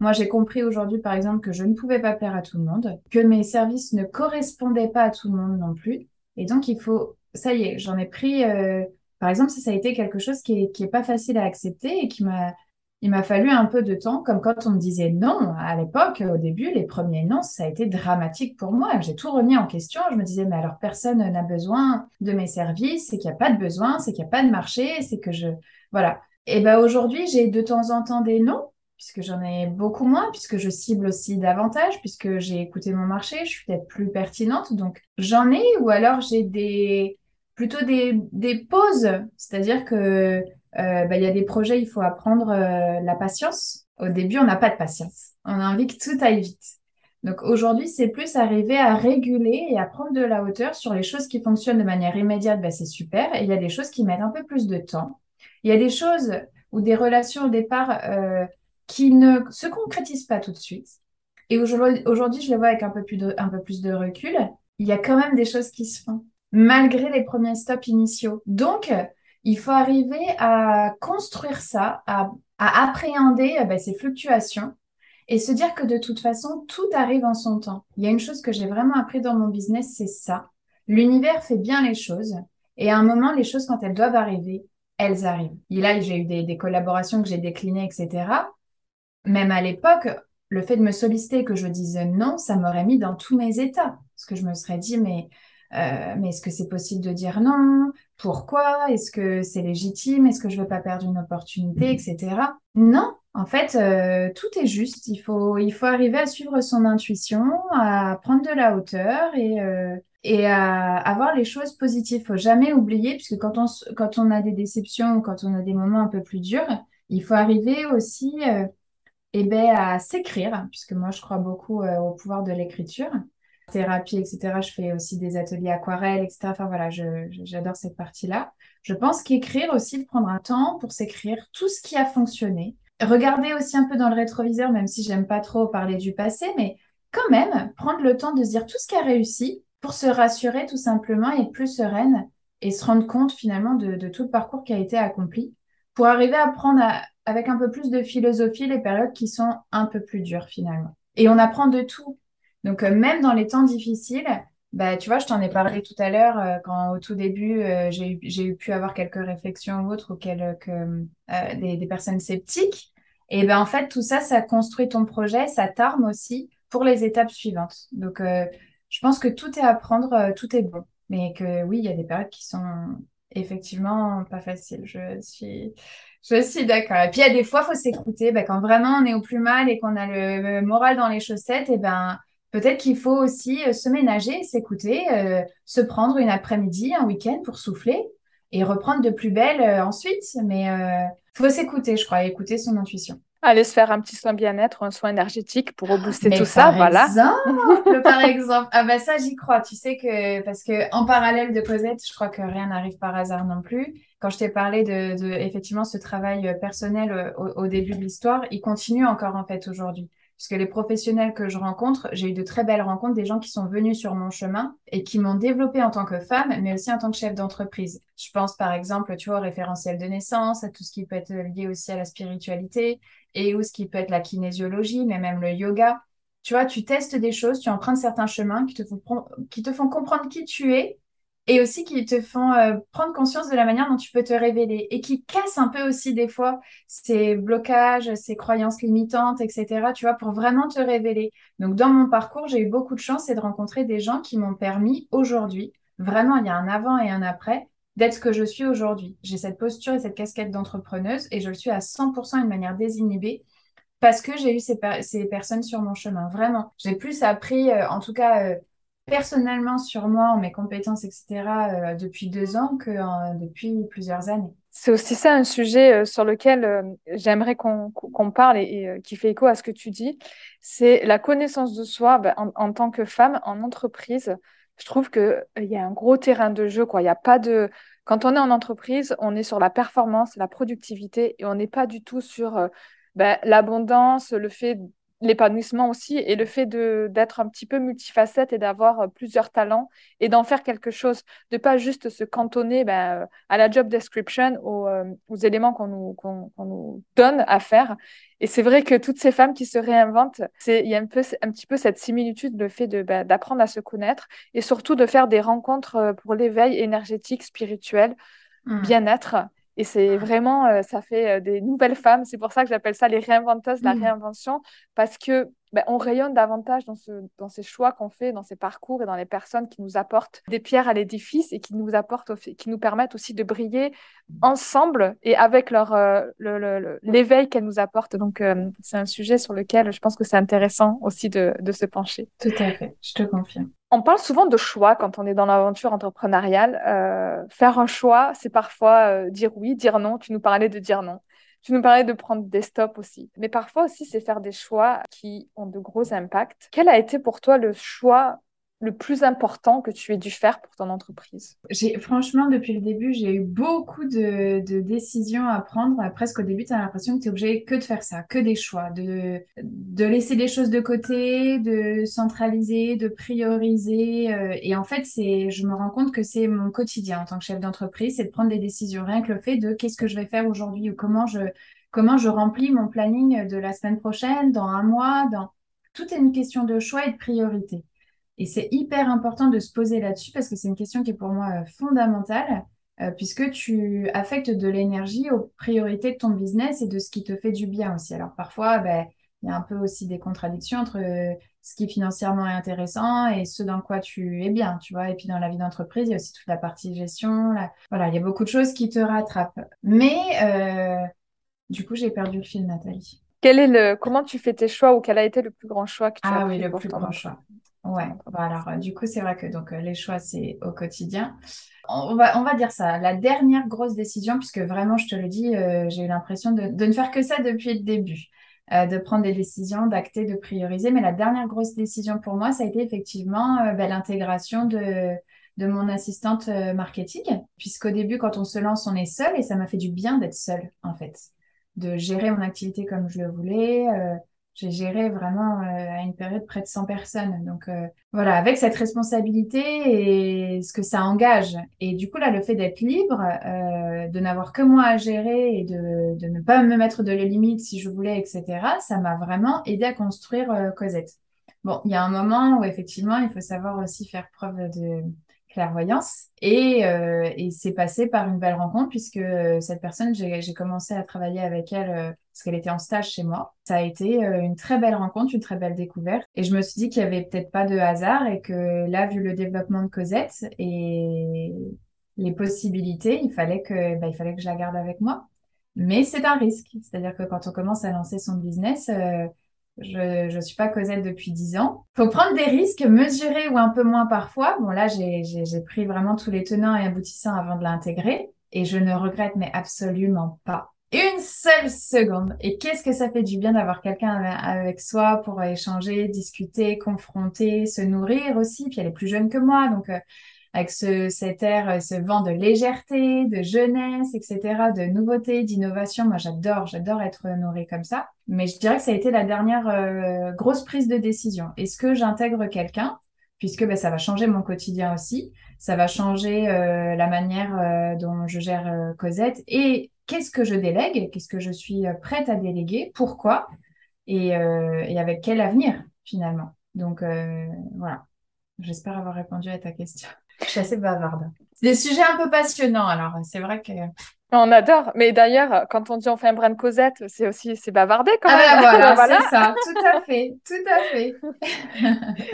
moi j'ai compris aujourd'hui par exemple que je ne pouvais pas plaire à tout le monde, que mes services ne correspondaient pas à tout le monde non plus. Et donc il faut, ça y est, j'en ai pris, euh, par exemple, ça, ça a été quelque chose qui est, qui est pas facile à accepter et qui m'a, il m'a fallu un peu de temps, comme quand on me disait non à l'époque, au début, les premiers non, ça a été dramatique pour moi. J'ai tout remis en question. Je me disais, mais alors personne n'a besoin de mes services, c'est qu'il n'y a pas de besoin, c'est qu'il n'y a pas de marché, c'est que je, voilà. Et ben aujourd'hui, j'ai de temps en temps des non, puisque j'en ai beaucoup moins, puisque je cible aussi davantage, puisque j'ai écouté mon marché, je suis peut-être plus pertinente. Donc j'en ai, ou alors j'ai des plutôt des, des pauses, c'est-à-dire que euh, bah, il y a des projets, il faut apprendre euh, la patience. Au début, on n'a pas de patience. On a envie que tout aille vite. Donc aujourd'hui, c'est plus arriver à réguler et à prendre de la hauteur sur les choses qui fonctionnent de manière immédiate, bah, c'est super. Et il y a des choses qui mettent un peu plus de temps. Il y a des choses ou des relations au départ euh, qui ne se concrétisent pas tout de suite. Et aujourd'hui, je le vois avec un peu, plus de, un peu plus de recul. Il y a quand même des choses qui se font, malgré les premiers stops initiaux. Donc, il faut arriver à construire ça, à, appréhender euh, ben, ces fluctuations et se dire que de toute façon, tout arrive en son temps. Il y a une chose que j'ai vraiment appris dans mon business, c'est ça. L'univers fait bien les choses. Et à un moment, les choses, quand elles doivent arriver, elles arrivent. Et là, j'ai eu des collaborations que j'ai déclinées, etc même à l'époque, le fait de me solliciter que je dise non, ça m'aurait mis dans tous mes états. Parce que je me serais dit, mais, euh, mais est-ce que c'est possible de dire non? Pourquoi? Est-ce que c'est légitime? Est-ce que je veux pas perdre une opportunité, etc. Non, en fait, euh, tout est juste. Il faut, il faut arriver à suivre son intuition, à prendre de la hauteur et, euh, et à avoir les choses positives. Il faut jamais oublier, puisque quand on, quand on a des déceptions quand on a des moments un peu plus durs, il faut arriver aussi eh ben, à s'écrire, puisque moi je crois beaucoup euh, au pouvoir de l'écriture. Thérapie, etc. Je fais aussi des ateliers aquarelles, etc. Enfin voilà, j'adore cette partie-là. Je pense qu'écrire aussi, prendre un temps pour s'écrire tout ce qui a fonctionné. Regarder aussi un peu dans le rétroviseur, même si j'aime pas trop parler du passé, mais quand même prendre le temps de se dire tout ce qui a réussi pour se rassurer tout simplement et être plus sereine et se rendre compte finalement de, tout le parcours qui a été accompli pour arriver à prendre avec un peu plus de philosophie les périodes qui sont un peu plus dures finalement. Et on apprend de tout. Donc euh, même dans les temps difficiles, bah, tu vois, je t'en ai parlé tout à l'heure euh, quand au tout début, euh, j'ai pu avoir quelques réflexions ou autres ou quelques, des, des, personnes sceptiques. Et ben en fait, tout ça, ça construit ton projet, ça t'arme aussi pour les étapes suivantes. Donc je pense que tout est à apprendre, tout est bon. Mais que oui, il y a des périodes qui sont effectivement pas faciles. Je suis je suis d'accord. Et puis, il y a des fois, il faut s'écouter. Ben, quand vraiment on est au plus mal et qu'on a le moral dans les chaussettes, et ben, peut-être qu'il faut aussi euh, se ménager, s'écouter, euh, se prendre une après-midi, un week-end pour souffler et reprendre de plus belle euh, ensuite. Mais il faut s'écouter, je crois, écouter son intuition. Aller se faire un petit soin bien-être, un soin énergétique pour rebooster tout ça, voilà. Exemple, par exemple, ah ben ça j'y crois. Tu sais que parce que en parallèle de Cosette, je crois que rien n'arrive par hasard non plus quand je t'ai parlé de, de, effectivement ce travail personnel au, début de l'histoire, il continue encore en fait aujourd'hui. Puisque les professionnels que je rencontre, j'ai eu de très belles rencontres, des gens qui sont venus sur mon chemin et qui m'ont développé en tant que femme, mais aussi en tant que chef d'entreprise. Je pense par exemple, tu vois, au référentiel de naissance, à tout ce qui peut être lié aussi à la spiritualité et ou ce qui peut être la kinésiologie, mais même le yoga. Tu vois, tu testes des choses, tu empruntes certains chemins qui te font, qui te font comprendre qui tu es et aussi qui te font euh, prendre conscience de la manière dont tu peux te révéler et qui cassent un peu aussi des fois ces blocages, ces croyances limitantes, etc. Tu vois, pour vraiment te révéler. Donc, dans mon parcours, j'ai eu beaucoup de chance et de rencontrer des gens qui m'ont permis aujourd'hui, vraiment, il y a un avant et un après, d'être ce que je suis aujourd'hui. J'ai cette posture et cette casquette d'entrepreneuse et je le suis à 100% d'une manière désinhibée parce que j'ai eu ces, ces, personnes sur mon chemin. Vraiment, j'ai plus appris, euh, en tout cas, euh, personnellement sur moi, mes compétences, etc., euh, depuis deux ans que depuis plusieurs années. C'est aussi ça un sujet euh, sur lequel euh, j'aimerais qu'on parle et, qui fait écho à ce que tu dis. C'est la connaissance de soi ben, en, tant que femme en entreprise. Je trouve qu'il y a un gros terrain de jeu. Quoi. Il y a pas de... Quand on est en entreprise, on est sur la performance, la productivité et on n'est pas du tout sur ben, l'abondance, le fait l'épanouissement aussi et le fait d'être un petit peu multifacette et d'avoir euh, plusieurs talents et d'en faire quelque chose, de pas juste se cantonner ben, euh, à la job description, aux, euh, aux éléments qu'on nous, nous donne à faire. Et c'est vrai que toutes ces femmes qui se réinventent, c'est il y a un peu un petit peu cette similitude, le fait ben, d'apprendre à se connaître et surtout de faire des rencontres pour l'éveil énergétique, spirituel, mmh. bien-être et c'est vraiment, euh, ça fait euh, des nouvelles femmes. C'est pour ça que j'appelle ça les réinventeuses, la mmh. réinvention, parce que ben, on rayonne davantage dans, ce, dans ces choix qu'on fait, dans ces parcours et dans les personnes qui nous apportent des pierres à l'édifice et qui nous apportent, qui nous permettent aussi de briller ensemble et avec leur euh, l'éveil qu'elles nous apportent. Donc c'est un sujet sur lequel je pense que c'est intéressant aussi de, de se pencher. Tout à fait, je te confirme. On parle souvent de choix quand on est dans l'aventure entrepreneuriale. Euh, faire un choix, c'est parfois euh, dire oui, dire non. Tu nous parlais de dire non. Tu nous parlais de prendre des stops aussi. Mais parfois aussi, c'est faire des choix qui ont de gros impacts. Quel a été pour toi le choix le plus important que tu aies dû faire pour ton entreprise j'ai, Franchement, depuis le début, j'ai eu beaucoup de, décisions à prendre. Presque au début, tu as l'impression que tu es obligé que de faire ça, que des choix, de, de laisser des choses de côté, de centraliser, de prioriser. Euh, et en fait, c'est, je me rends compte que c'est mon quotidien en tant que chef d'entreprise, c'est de prendre des décisions. Rien que le fait de qu'est-ce que je vais faire aujourd'hui ou comment je, comment je remplis mon planning de la semaine prochaine, dans un mois, dans... Tout est une question de choix et de priorité. Et c'est hyper important de se poser là-dessus parce que c'est une question qui est pour moi euh, fondamentale, euh, puisque tu affectes de l'énergie aux priorités de ton business et de ce qui te fait du bien aussi. Alors parfois, ben, il y a un peu aussi des contradictions entre euh, ce qui financièrement est intéressant et ce dans quoi tu es bien, tu vois. Et puis dans la vie d'entreprise, il y a aussi toute la partie gestion. Voilà, il y a beaucoup de choses qui te rattrapent. Mais du coup, j'ai perdu le fil, Nathalie. Quel est le... Comment tu fais tes choix ou quel a été le plus grand choix que tu ah, as oui, le plus grand choix. Ouais, alors euh, du coup, c'est vrai que donc euh, les choix, c'est au quotidien. On va, on va dire ça, la dernière grosse décision, puisque vraiment, je te le dis, euh, j'ai eu l'impression de, de, ne faire que ça depuis le début, de prendre des décisions, d'acter, de prioriser. Mais la dernière grosse décision pour moi, ça a été effectivement ben, l'intégration de, de mon assistante marketing, puisqu'au début, quand on se lance, on est seul et ça m'a fait du bien d'être seule, en fait, de gérer mon activité comme je le voulais j'ai géré vraiment euh, à une période près de 100 personnes. Donc euh, voilà, avec cette responsabilité et ce que ça engage. Et du coup, là, le fait d'être libre, euh, de n'avoir que moi à gérer et de, de ne pas me mettre de limites si je voulais, etc., ça m'a vraiment aidé à construire Cosette. Bon, il y a un moment où effectivement, il faut savoir aussi faire preuve de clairvoyance. Et, euh, et c'est passé par une belle rencontre puisque euh, cette personne, j'ai commencé à travailler avec elle euh, parce qu'elle était en stage chez moi. Ça a été une très belle rencontre, une très belle découverte. Et je me suis dit qu'il y avait peut-être pas de hasard et que là, vu le développement de Cosette et les possibilités, il fallait que, bah, il fallait que je la garde avec moi. Mais c'est un risque. C'est-à-dire que quand on commence à lancer son business, je ne suis pas Cosette depuis dix ans. faut prendre des risques, mesurer ou un peu moins parfois. Bon, là, j'ai pris vraiment tous les tenants et aboutissants avant de l'intégrer. Et je ne regrette, mais absolument pas. Une seule seconde. Et qu'est-ce que ça fait du bien d'avoir quelqu'un avec soi pour échanger, discuter, confronter, se nourrir aussi? Puis elle est plus jeune que moi, donc euh, avec ce, cet air, ce vent de légèreté, de jeunesse, etc., de nouveauté, d'innovation. Moi, j'adore, j'adore être nourrie comme ça. Mais je dirais que ça a été la dernière euh, grosse prise de décision. Est-ce que j'intègre quelqu'un? Puisque ben, ça va changer mon quotidien aussi, ça va changer euh, la manière euh, dont je gère Cosette et qu'est-ce que je délègue, qu'est-ce que je suis prête à déléguer, pourquoi et, et avec quel avenir finalement. Donc voilà, j'espère avoir répondu à ta question. Je suis assez bavarde. C'est des sujets un peu passionnants, alors c'est vrai que. On adore. Mais d'ailleurs, quand on dit on fait un brin de Cosette, c'est aussi c'est bavardé quand ah même. Ah voilà, voilà. c'est ça, tout à fait, tout à fait.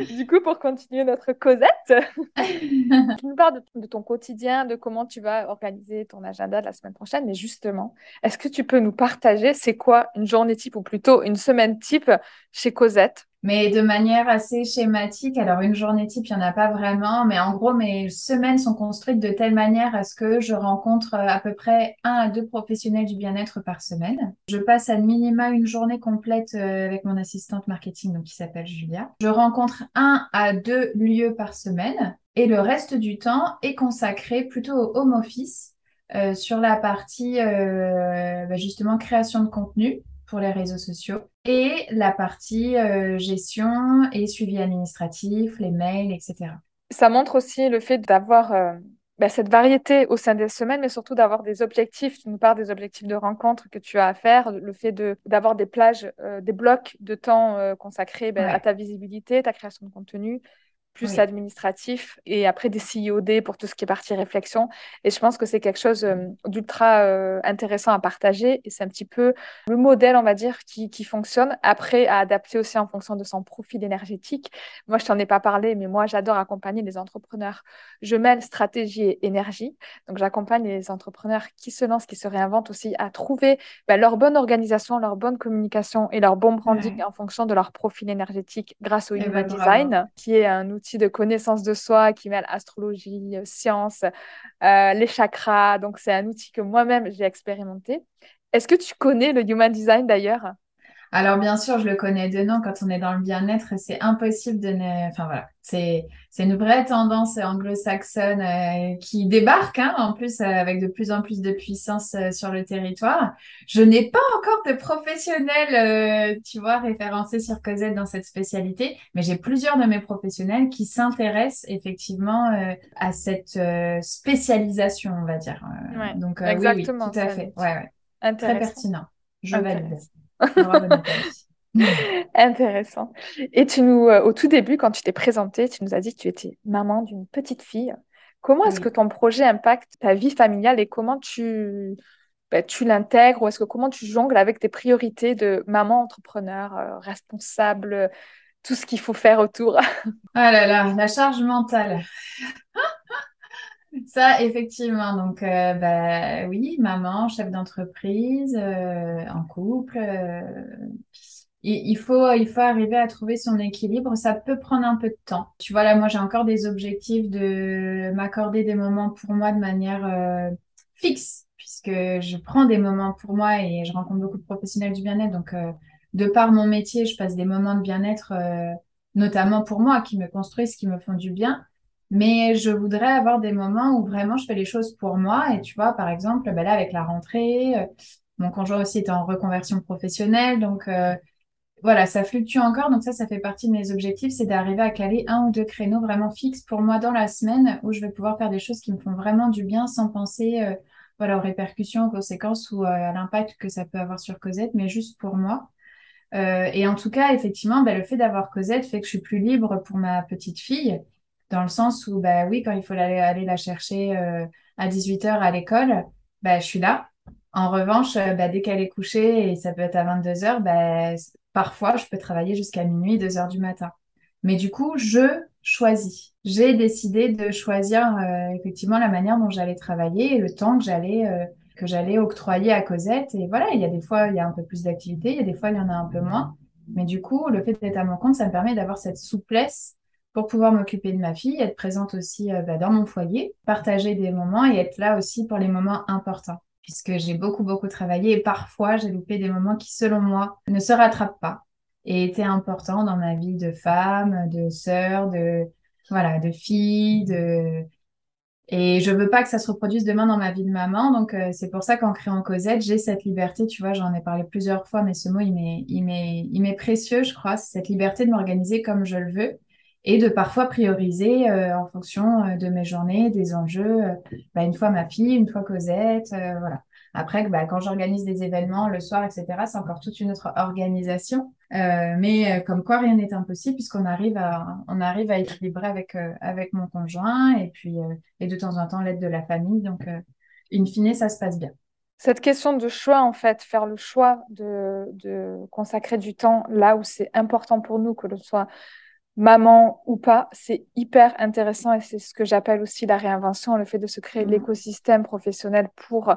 du coup, pour continuer notre Cosette, tu nous parles de, de, ton quotidien, de comment tu vas organiser ton agenda de la semaine prochaine. Mais justement, est-ce que tu peux nous partager c'est quoi une journée type ou plutôt une semaine type chez Cosette? Mais de manière assez schématique. Alors, une journée type, il n'y en a pas vraiment, mais en gros, mes semaines sont construites de telle manière à ce que je rencontre euh, à peu près un à deux professionnels du bien-être par semaine. Je passe à minima une journée complète euh, avec mon assistante marketing, donc qui s'appelle Julia. Je rencontre un à deux lieux par semaine et le reste du temps est consacré plutôt au home office. Euh, sur la partie bah, justement création de contenu pour les réseaux sociaux et la partie euh, gestion et suivi administratif, les mails, etc. Ça montre aussi le fait d'avoir euh, bah, cette variété au sein des semaines, mais surtout d'avoir des objectifs. Tu nous parles des objectifs de rencontre que tu as à faire, le fait d'avoir des plages, euh, des blocs de temps consacrés bah, à ta visibilité, ta création de contenu, plus administratif et après des CIOD pour tout ce qui est partie réflexion. Et je pense que c'est quelque chose d'ultra euh, intéressant à partager et c'est un petit peu le modèle, on va dire, qui, qui, fonctionne. Après, à adapter aussi en fonction de son profil énergétique. Moi, je t'en ai pas parlé, mais moi, j'adore accompagner les entrepreneurs. Je mêle stratégie et énergie. Donc, j'accompagne les entrepreneurs qui se lancent, qui se réinventent aussi à trouver bah, leur bonne organisation, leur bonne communication et leur bon branding en fonction de leur profil énergétique grâce au eh Human ben, Design, qui est un outil de connaissance de soi qui mêle astrologie, science, euh, les chakras. Donc, c'est un outil que moi-même, j'ai expérimenté. Est-ce que tu connais le Human Design d'ailleurs? Alors bien sûr, je le connais de nom. Quand on est dans le bien-être, c'est impossible de ne. Enfin voilà, c'est c'est une vraie tendance anglo-saxonne euh, qui débarque, hein, en plus euh, avec de plus en plus de puissance euh, sur le territoire. Je n'ai pas encore de professionnels, tu vois, référencés sur Cosette dans cette spécialité, mais j'ai plusieurs de mes professionnels qui s'intéressent effectivement à cette spécialisation, on va dire. Donc exactement, oui, tout à fait. Ouais, ouais. Très pertinent. Je valide. Intéressant. Et tu nous, euh, au tout début, quand tu t'es présentée, tu nous as dit que tu étais maman d'une petite fille. Comment est-ce que ton projet impacte ta vie familiale et comment tu, ben, tu l'intègres ou est-ce que comment tu jongles avec tes priorités de maman entrepreneur, euh, responsable, tout ce qu'il faut faire autour? Ah là là, la charge mentale. Ça, effectivement. Donc, euh, bah, oui, maman, chef d'entreprise, euh, en couple. Euh, il, faut, il faut arriver à trouver son équilibre. Ça peut prendre un peu de temps. Tu vois, là, moi, j'ai encore des objectifs de m'accorder des moments pour moi de manière fixe, puisque je prends des moments pour moi et je rencontre beaucoup de professionnels du bien-être. Donc, de par mon métier, je passe des moments de bien-être, notamment pour moi, qui me construisent, qui me font du bien. Mais je voudrais avoir des moments où vraiment je fais les choses pour moi. Et tu vois, par exemple, ben là, avec la rentrée, euh, mon conjoint aussi est en reconversion professionnelle. Donc, euh, voilà, ça fluctue encore. Donc, ça, ça fait partie de mes objectifs, c'est d'arriver à caler un ou deux créneaux vraiment fixes pour moi dans la semaine où je vais pouvoir faire des choses qui me font vraiment du bien sans penser euh, voilà, aux répercussions, aux conséquences ou à l'impact que ça peut avoir sur Cosette, mais juste pour moi. et en tout cas, effectivement, ben, le fait d'avoir Cosette fait que je suis plus libre pour ma petite fille dans le sens où, bah oui, quand il faut aller, aller la chercher euh, à 18h à l'école, bah, je suis là. En revanche, euh, bah, dès qu'elle est couchée, et ça peut être à 22h, bah, parfois, je peux travailler jusqu'à minuit, 2h du matin. Mais du coup, je choisis. J'ai décidé de choisir euh, effectivement la manière dont j'allais travailler et le temps que j'allais que j'allais octroyer à Cosette. Et voilà, il y a des fois, il y a un peu plus d'activité, il y a des fois, il y en a un peu moins. Mais du coup, le fait d'être à mon compte, ça me permet d'avoir cette souplesse pour pouvoir m'occuper de ma fille, être présente aussi euh, bah, dans mon foyer, partager des moments et être là aussi pour les moments importants. Puisque j'ai beaucoup, beaucoup travaillé et parfois j'ai loupé des moments qui, selon moi, ne se rattrapent pas et étaient importants dans ma vie de femme, de sœur, de, voilà, de fille, de, Et je veux pas que ça se reproduise demain dans ma vie de maman. Donc, euh, c'est pour ça qu'en créant Cosette, j'ai cette liberté. Tu vois, j'en ai parlé plusieurs fois, mais ce mot, il m'est, il m'est, il m'est précieux, je crois. C'est cette liberté de m'organiser comme je le veux et de parfois prioriser euh, en fonction euh, de mes journées, des enjeux. Bah, une fois ma fille, une fois Cosette, voilà. Après, bah, quand j'organise des événements le soir, etc., c'est encore toute une autre organisation. Euh, mais euh, comme quoi, rien n'est impossible puisqu'on arrive à, on arrive à équilibrer avec, euh, avec mon conjoint et puis et de temps en temps l'aide de la famille. Donc, in fine, ça se passe bien. Cette question de choix, en fait, faire le choix de, de consacrer du temps là où c'est important pour nous, que ce soit maman ou pas, c'est hyper intéressant et c'est ce que j'appelle aussi la réinvention, le fait de se créer mmh. l'écosystème professionnel pour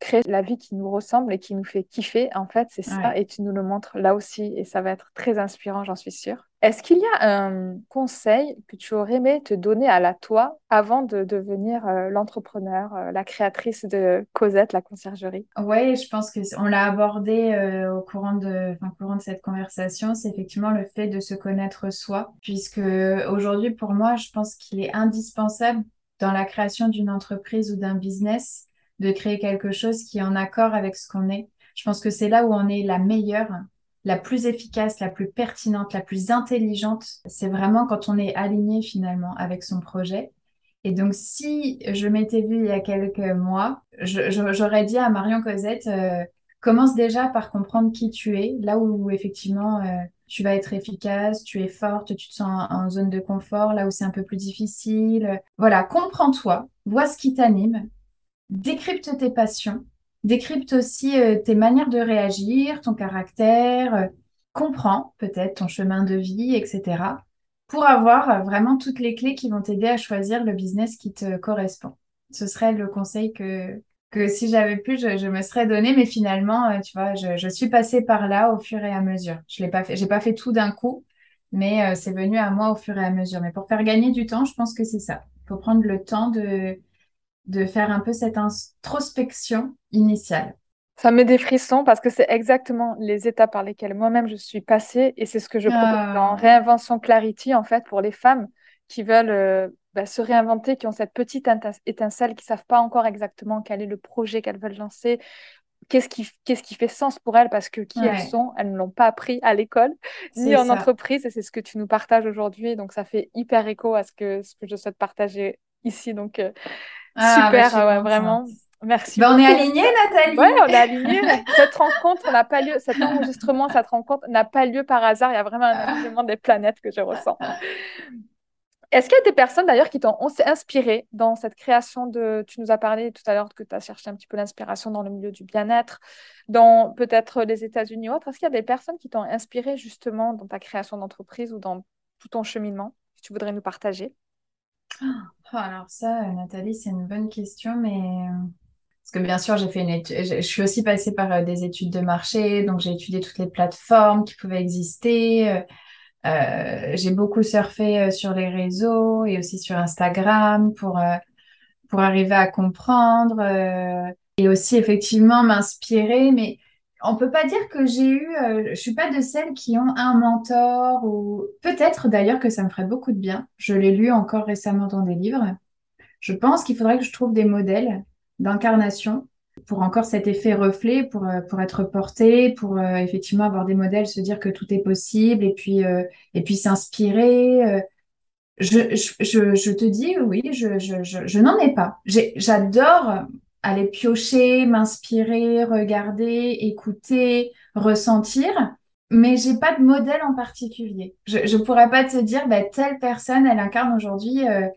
créer la vie qui nous ressemble et qui nous fait kiffer, en fait, c'est ça. Et tu nous le montres là aussi et ça va être très inspirant, j'en suis sûre. Est-ce qu'il y a un conseil que tu aurais aimé te donner à la toi avant de devenir euh, l'entrepreneur, euh, la créatrice de Cosette, la conciergerie? Oui, je pense qu'on l'a abordé euh, au, courant de, enfin, courant de cette conversation, c'est effectivement le fait de se connaître soi, puisque aujourd'hui, pour moi, je pense qu'il est indispensable dans la création d'une entreprise ou d'un business de créer quelque chose qui est en accord avec ce qu'on est. Je pense que c'est là où on est la meilleure, la plus efficace, la plus pertinente, la plus intelligente. C'est vraiment quand on est aligné finalement avec son projet. Et donc, si je m'étais vue il y a quelques mois, j'aurais dit à Marion Cosette, euh, commence déjà par comprendre qui tu es, là où, effectivement euh, tu vas être efficace, tu es forte, tu te sens en, en zone de confort, là où c'est un peu plus difficile. Voilà, comprends-toi, vois ce qui t'anime, décrypte tes passions, décrypte aussi euh, tes manières de réagir, ton caractère, euh, comprends peut-être ton chemin de vie, etc. pour avoir euh, vraiment toutes les clés qui vont t'aider à choisir le business qui te correspond. Ce serait le conseil que, que si j'avais pu, je, me serais donné, mais finalement, tu vois, je, suis passée par là au fur et à mesure. Je l'ai pas fait, pas fait tout d'un coup, mais c'est venu à moi au fur et à mesure. Mais pour faire gagner du temps, je pense que c'est ça. Il faut prendre le temps de, de faire un peu cette introspection initiale. Ça met des frissons parce que c'est exactement les étapes par lesquelles moi-même je suis passée et c'est ce que je propose ah. dans Réinvention Clarity en fait pour les femmes qui veulent euh, bah, se réinventer, qui ont cette petite étincelle, qui ne savent pas encore exactement quel est le projet qu'elles veulent lancer, qu'est-ce qui, qu'est-ce qui fait sens pour elles parce que qui elles sont, elles ne l'ont pas appris à l'école ni en entreprise et c'est ce que tu nous partages aujourd'hui. Donc ça fait hyper écho à ce que, ce que je souhaite partager ici. Donc euh, ah, bah, Super, ouais, vraiment. Merci. Bah, on est alignés, Nathalie. Oui, on est alignés. cette rencontre n'a pas lieu, cet enregistrement, cette rencontre n'a pas lieu par hasard. Il y a vraiment un alignement des planètes que je ressens. Est-ce qu'il y a des personnes d'ailleurs qui t'ont inspiré dans cette création de. Tu nous as parlé tout à l'heure que tu as cherché un petit peu l'inspiration dans le milieu du bien-être, dans peut-être les États-Unis ou autre. Est-ce qu'il y a des personnes qui t'ont inspiré justement dans ta création d'entreprise ou dans tout ton cheminement que tu voudrais nous partager? Oh, alors ça, Nathalie, c'est une bonne question, mais euh, parce que bien sûr, j'ai fait une étude, je suis aussi passée par euh, des études de marché, donc j'ai étudié toutes les plateformes qui pouvaient exister. Euh, j'ai beaucoup surfé sur les réseaux et aussi sur Instagram pour pour arriver à comprendre et aussi effectivement m'inspirer, mais on peut pas dire que j'ai eu, euh, je suis pas de celles qui ont un mentor ou peut-être d'ailleurs que ça me ferait beaucoup de bien. Je l'ai lu encore récemment dans des livres. Je pense qu'il faudrait que je trouve des modèles d'incarnation pour encore cet effet reflet, pour, euh, pour être porté, pour euh, effectivement avoir des modèles, se dire que tout est possible et puis, et puis s'inspirer. Je, je, je, te dis, oui, je, je, je, je n'en ai pas. J'adore aller piocher, m'inspirer, regarder, écouter, ressentir, mais j'ai pas de modèle en particulier. Je, je pourrais pas te dire, bah, telle personne, elle incarne aujourd'hui euh,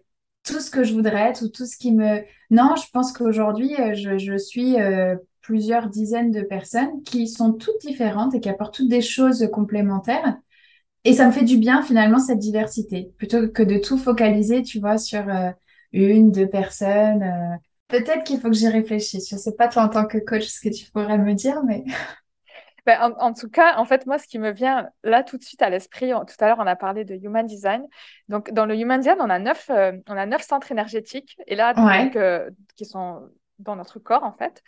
tout ce que je voudrais être ou tout ce qui me... Non, je pense qu'aujourd'hui, euh, je, je, suis euh, plusieurs dizaines de personnes qui sont toutes différentes et qui apportent toutes des choses complémentaires. Et ça me fait du bien finalement cette diversité, plutôt que de tout focaliser, tu vois, sur une, deux personnes. Peut-être qu'il faut que j'y réfléchisse. Je ne sais pas toi en tant que coach ce que tu pourrais me dire, mais. Ben, en, tout cas, en fait, moi, ce qui me vient là tout de suite à l'esprit, tout à l'heure, on a parlé de Human Design. Donc, dans le Human Design, on a neuf, euh, on a neuf centres énergétiques, et là, donc, euh, qui sont dans notre corps, en fait.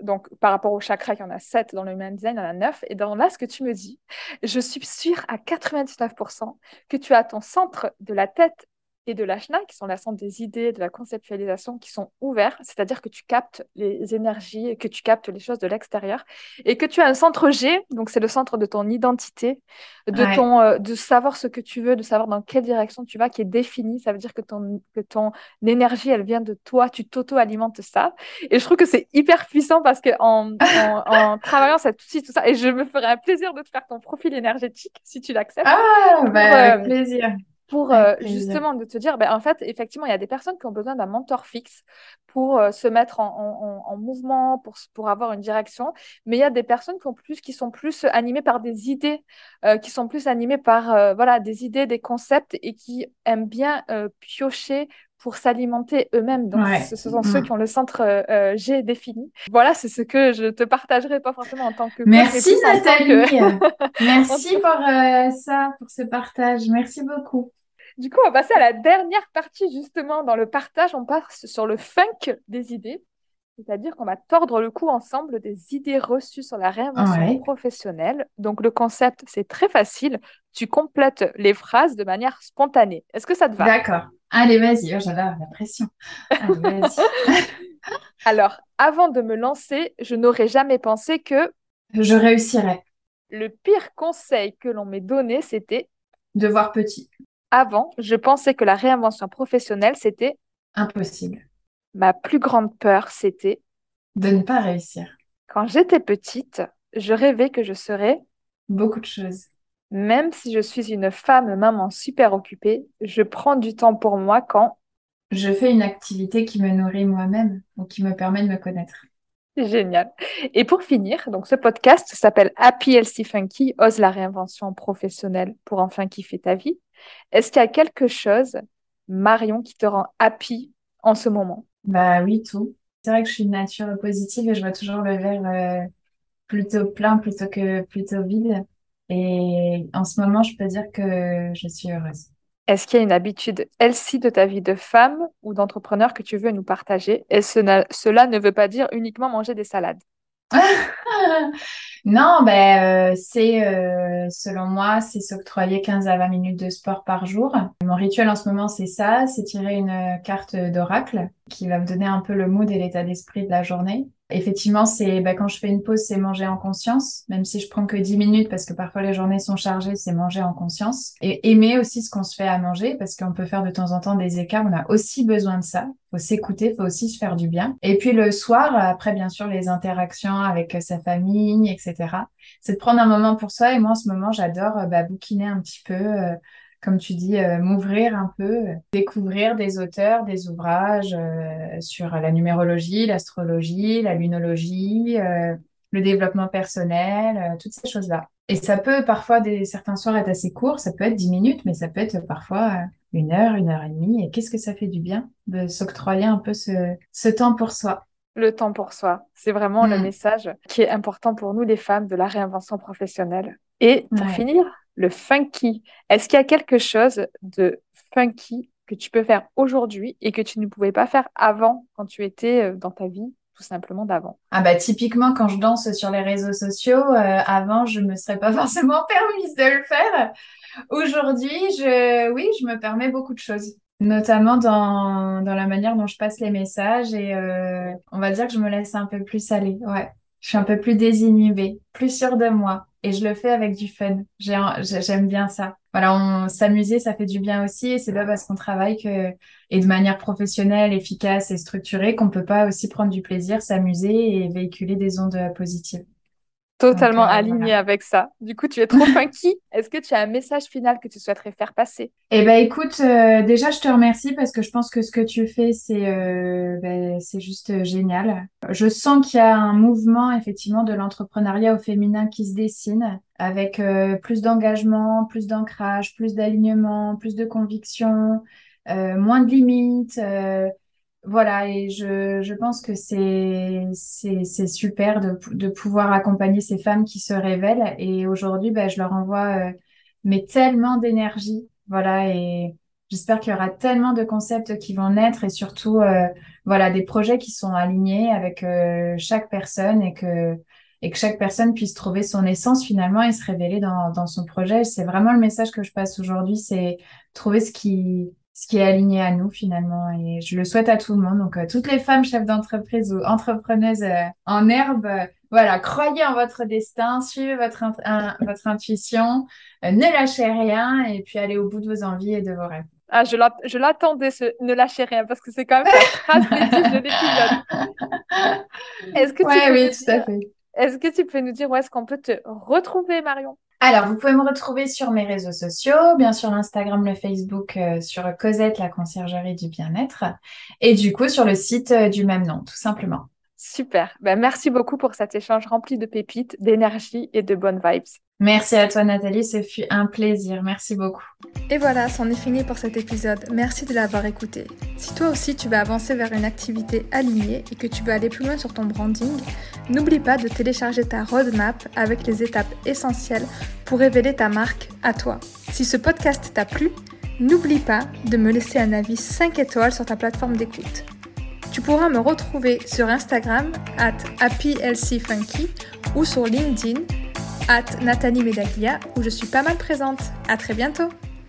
Donc, par rapport au chakra, il y en a sept. Dans le Human Design, il y en a neuf. Et dans là, ce que tu me dis, je suis sûre à 99% que tu as ton centre de la tête et de l'ashna, qui sont la centre des idées, de la conceptualisation, qui sont ouverts, c'est-à-dire que tu captes les énergies, que tu captes les choses de l'extérieur, et que tu as un centre G, donc c'est le centre de ton identité, de, ton, euh, de savoir ce que tu veux, de savoir dans quelle direction tu vas, qui est défini. Ça veut dire que ton, que ton énergie, elle vient de toi, tu t'auto-alimentes ça. Et je trouve que c'est hyper puissant parce qu'en en, en, travaillant outil, tout ça, et je me ferai un plaisir de te faire ton profil énergétique si tu l'acceptes. Ah, bah, avec euh, plaisir pour euh, justement de te dire, ben, en fait, effectivement, il y a des personnes qui ont besoin d'un mentor fixe pour euh, se mettre en, en, mouvement, pour, pour avoir une direction, mais il y a des personnes qui, ont plus, qui sont plus animées par des idées, euh, qui sont plus animées par voilà, des idées, des concepts et qui aiment bien piocher pour s'alimenter eux-mêmes. Donc, ce, sont ceux mm. qui ont le centre G défini. Voilà, c'est ce que je te partagerai, pas forcément en tant que... Merci Nathalie. Merci pour ça, pour ce partage. Merci beaucoup. Du coup, on va passer à la dernière partie, justement, dans le partage. On passe sur le funk des idées. C'est-à-dire qu'on va tordre le cou ensemble des idées reçues sur la réinvention professionnelle. Donc, le concept, c'est très facile. Tu complètes les phrases de manière spontanée. Est-ce que ça te va? D'accord. Allez, vas-y. Oh, j'adore la pression. Allez, vas-y. Alors, avant de me lancer, je n'aurais jamais pensé que... Je réussirais. Le pire conseil que l'on m'ait donné, c'était... De voir petit. Avant, je pensais que la réinvention professionnelle, c'était impossible. Ma plus grande peur, c'était de ne pas réussir. Quand j'étais petite, je rêvais que je serais beaucoup de choses. Même si je suis une femme maman super occupée, je prends du temps pour moi quand je fais une activité qui me nourrit moi-même ou qui me permet de me connaître. Génial. Et pour finir, donc ce podcast s'appelle Happy Healthy Funky, ose la réinvention professionnelle pour enfin kiffer ta vie. Est-ce qu'il y a quelque chose, Marion, qui te rend happy en ce moment? Bah oui, tout. C'est vrai que je suis une nature positive et je vois toujours le verre euh, plutôt plein plutôt que plutôt vide. Et en ce moment, je peux dire que je suis heureuse. Est-ce qu'il y a une habitude healthy de ta vie de femme ou d'entrepreneur que tu veux nous partager? Et cela ne veut pas dire uniquement manger des salades. non, ben, euh, c'est euh, selon moi, c'est s'octroyer 15 à 20 minutes de sport par jour. Mon rituel en ce moment, c'est ça, c'est tirer une carte d'oracle qui va me donner un peu le mood et l'état d'esprit de la journée. Effectivement, c'est bah, quand je fais une pause, c'est manger en conscience, même si je prends que 10 minutes parce que parfois les journées sont chargées, c'est manger en conscience. Et aimer aussi ce qu'on se fait à manger parce qu'on peut faire de temps en temps des écarts, on a aussi besoin de ça. Faut s'écouter, faut aussi se faire du bien. Et puis le soir, après bien sûr les interactions avec sa famille, etc. C'est de prendre un moment pour soi. Et moi en ce moment, j'adore bah, bouquiner un petit peu. Euh, comme tu dis, euh, m'ouvrir un peu, découvrir des auteurs, des ouvrages euh, sur la numérologie, l'astrologie, la lunologie, euh, le développement personnel, toutes ces choses-là. Et ça peut parfois, des, certains soirs, être assez court, ça peut être dix minutes, mais ça peut être parfois une heure, une heure et demie. Et qu'est-ce que ça fait du bien de s'octroyer un peu ce, ce temps pour soi? Le temps pour soi. C'est vraiment le mm. message qui est important pour nous, les femmes, de la réinvention professionnelle. Et pour finir, le funky. Est-ce qu'il y a quelque chose de funky que tu peux faire aujourd'hui et que tu ne pouvais pas faire avant quand tu étais euh, dans ta vie tout simplement d'avant? Ah bah typiquement quand je danse sur les réseaux sociaux, euh, avant je me serais pas forcément permise de le faire. Aujourd'hui, je oui, je me permets beaucoup de choses, notamment dans, dans la manière dont je passe les messages et euh, on va dire que je me laisse un peu plus aller. Ouais, je suis un peu plus désinhibée, plus sûre de moi et je le fais avec du fun. J'aime bien ça. Voilà, s'amuser, ça fait du bien aussi et c'est pas parce qu'on travaille que et de manière professionnelle, efficace et structurée qu'on peut pas aussi prendre du plaisir, s'amuser et véhiculer des ondes positives. Totalement euh, aligné avec ça. Du coup, tu es trop funky. Est-ce que tu as un message final que tu souhaiterais faire passer? Eh ben, écoute, euh, déjà, je te remercie parce que je pense que ce que tu fais, c'est euh, ben, c'est juste génial. Je sens qu'il y a un mouvement, effectivement, de l'entrepreneuriat au féminin qui se dessine avec plus d'engagement, plus d'ancrage, plus d'alignement, plus de conviction, moins de limites voilà, et je, je pense que c'est c'est super de, de pouvoir accompagner ces femmes qui se révèlent. Et aujourd'hui, bah, je leur envoie euh, mais tellement d'énergie. Voilà, et j'espère qu'il y aura tellement de concepts qui vont naître et surtout euh, voilà des projets qui sont alignés avec euh, chaque personne et que et que chaque personne puisse trouver son essence finalement et se révéler dans, dans son projet. C'est vraiment le message que je passe aujourd'hui, c'est trouver ce qui ce qui est aligné à nous finalement. Et je le souhaite à tout le monde. Donc, euh, toutes les femmes chefs d'entreprise ou entrepreneuses euh, en herbe, euh, voilà, croyez en votre destin, suivez votre, votre intuition, ne lâchez rien et puis allez au bout de vos envies et de vos rêves. Ah, je l'attendais, ce ne lâchez rien, parce que c'est quand même la phrase de l'épisode. Est-ce que, oui, tout à fait. Est-ce que tu peux nous dire où est-ce qu'on peut te retrouver, Marion? Alors, vous pouvez me retrouver sur mes réseaux sociaux, bien sûr l'Instagram, le Facebook, euh, sur Cosette, la conciergerie du bien-être, et du coup sur le site euh, du même nom, tout simplement. Super. Ben, merci beaucoup pour cet échange rempli de pépites, d'énergie et de bonnes vibes. Merci à toi Nathalie, ce fut un plaisir. Merci beaucoup. Et voilà, c'en est fini pour cet épisode. Merci de l'avoir écouté. Si toi aussi tu veux avancer vers une activité alignée et que tu veux aller plus loin sur ton branding, n'oublie pas de télécharger ta roadmap avec les étapes essentielles pour révéler ta marque à toi. Si ce podcast t'a plu, n'oublie pas de me laisser un avis 5 étoiles sur ta plateforme d'écoute. Tu pourras me retrouver sur Instagram at happylcfunky ou sur LinkedIn at Nathalie Medaglia où je suis pas mal présente. À très bientôt